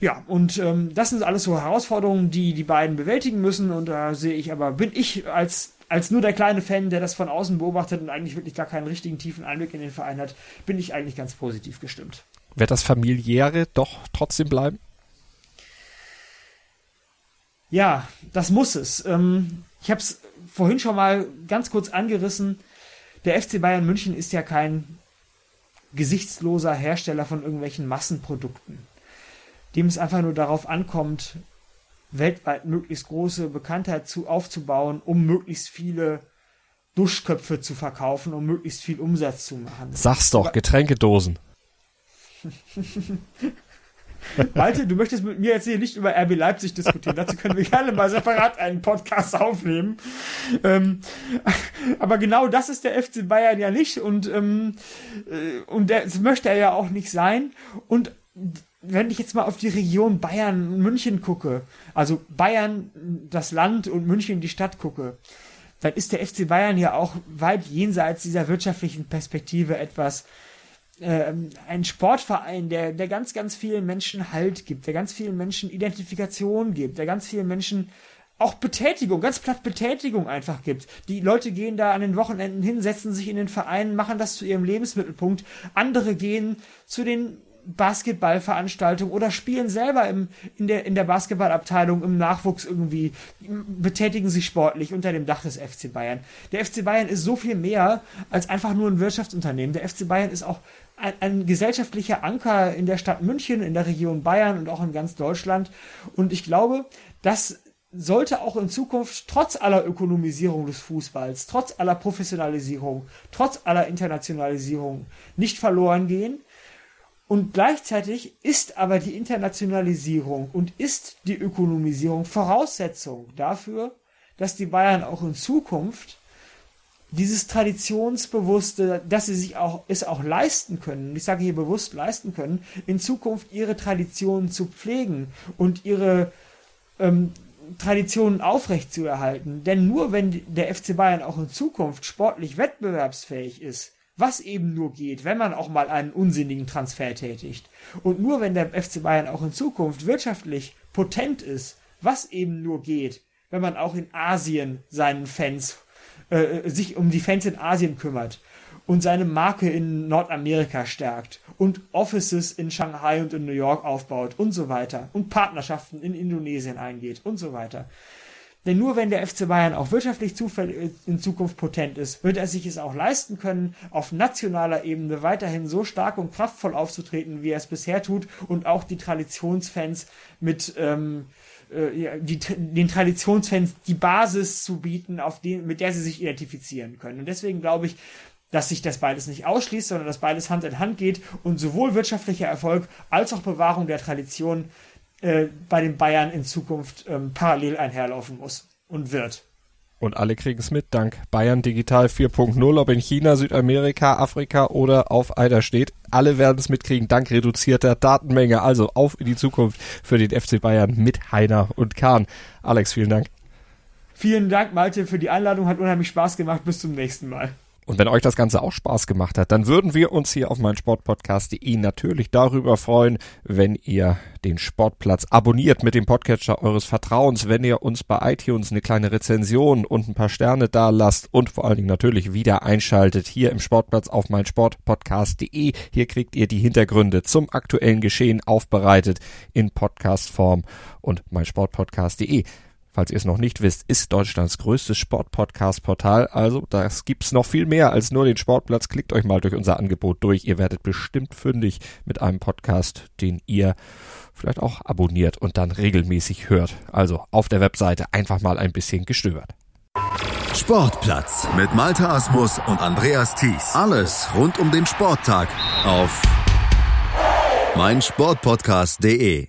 Ja, und ähm, das sind alles so Herausforderungen, die die beiden bewältigen müssen. Und da sehe ich aber, bin ich als als nur der kleine Fan, der das von außen beobachtet und eigentlich wirklich gar keinen richtigen tiefen Einblick in den Verein hat, bin ich eigentlich ganz positiv gestimmt. Wird das familiäre doch trotzdem bleiben? Ja, das muss es. Ähm, ich habe es vorhin schon mal ganz kurz angerissen. Der FC Bayern München ist ja kein gesichtsloser Hersteller von irgendwelchen Massenprodukten, dem es einfach nur darauf ankommt, weltweit möglichst große Bekanntheit zu, aufzubauen, um möglichst viele Duschköpfe zu verkaufen, um möglichst viel Umsatz zu machen. Sag's doch, Getränkedosen. *laughs* Malte, du möchtest mit mir jetzt hier nicht über RB Leipzig diskutieren. Dazu können wir gerne mal separat einen Podcast aufnehmen. Ähm, *laughs* aber genau das ist der FC Bayern ja nicht und, ähm, äh, und das möchte er ja auch nicht sein. Und wenn ich jetzt mal auf die Region Bayern und München gucke, also Bayern das Land und München die Stadt gucke, dann ist der FC Bayern ja auch weit jenseits dieser wirtschaftlichen Perspektive etwas, äh, ein Sportverein, der, der ganz, ganz vielen Menschen Halt gibt, der ganz vielen Menschen Identifikation gibt, der ganz vielen Menschen auch Betätigung, ganz platt Betätigung einfach gibt. Die Leute gehen da an den Wochenenden hin, setzen sich in den Verein, machen das zu ihrem Lebensmittelpunkt. Andere gehen zu den Basketballveranstaltung oder spielen selber im, in, der, in der Basketballabteilung im Nachwuchs irgendwie, betätigen sich sportlich unter dem Dach des FC Bayern. Der FC Bayern ist so viel mehr als einfach nur ein Wirtschaftsunternehmen. Der FC Bayern ist auch ein, ein gesellschaftlicher Anker in der Stadt München, in der Region Bayern und auch in ganz Deutschland. Und ich glaube, dass sollte auch in Zukunft trotz aller Ökonomisierung des Fußballs, trotz aller Professionalisierung, trotz aller Internationalisierung nicht verloren gehen, und gleichzeitig ist aber die Internationalisierung und ist die Ökonomisierung Voraussetzung dafür, dass die Bayern auch in Zukunft dieses traditionsbewusste, dass sie sich auch es auch leisten können, ich sage hier bewusst leisten können, in Zukunft ihre Traditionen zu pflegen und ihre ähm, Traditionen aufrechtzuerhalten. Denn nur wenn der FC Bayern auch in Zukunft sportlich wettbewerbsfähig ist, was eben nur geht, wenn man auch mal einen unsinnigen Transfer tätigt. Und nur wenn der FC Bayern auch in Zukunft wirtschaftlich potent ist, was eben nur geht, wenn man auch in Asien seinen Fans, äh, sich um die Fans in Asien kümmert und seine Marke in Nordamerika stärkt und Offices in Shanghai und in New York aufbaut und so weiter und Partnerschaften in Indonesien eingeht und so weiter denn nur wenn der FC Bayern auch wirtschaftlich in Zukunft potent ist, wird er sich es auch leisten können, auf nationaler Ebene weiterhin so stark und kraftvoll aufzutreten, wie er es bisher tut und auch die Traditionsfans mit ähm, äh, die, den Traditionsfans die Basis zu bieten, auf den, mit der sie sich identifizieren können. Und deswegen glaube ich, dass sich das beides nicht ausschließt, sondern dass beides Hand in Hand geht und sowohl wirtschaftlicher Erfolg als auch Bewahrung der Tradition äh, bei den Bayern in Zukunft ähm, parallel einherlaufen muss und wird. Und alle kriegen es mit, dank Bayern Digital 4.0, ob in China, Südamerika, Afrika oder auf Eider steht. Alle werden es mitkriegen, dank reduzierter Datenmenge. Also auf in die Zukunft für den FC Bayern mit Heiner und Kahn. Alex, vielen Dank. Vielen Dank, Malte, für die Einladung. Hat unheimlich Spaß gemacht. Bis zum nächsten Mal. Und wenn euch das Ganze auch Spaß gemacht hat, dann würden wir uns hier auf meinsportpodcast.de natürlich darüber freuen, wenn ihr den Sportplatz abonniert mit dem Podcatcher eures Vertrauens, wenn ihr uns bei iTunes eine kleine Rezension und ein paar Sterne da lasst und vor allen Dingen natürlich wieder einschaltet hier im Sportplatz auf meinsportpodcast.de. Hier kriegt ihr die Hintergründe zum aktuellen Geschehen aufbereitet in Podcastform und meinsportpodcast.de falls ihr es noch nicht wisst, ist Deutschlands größtes Sportpodcast-Portal. Also das gibt's noch viel mehr als nur den Sportplatz. Klickt euch mal durch unser Angebot durch. Ihr werdet bestimmt fündig mit einem Podcast, den ihr vielleicht auch abonniert und dann regelmäßig hört. Also auf der Webseite einfach mal ein bisschen gestöbert. Sportplatz mit Malta Asmus und Andreas Thies. Alles rund um den Sporttag auf meinsportpodcast.de.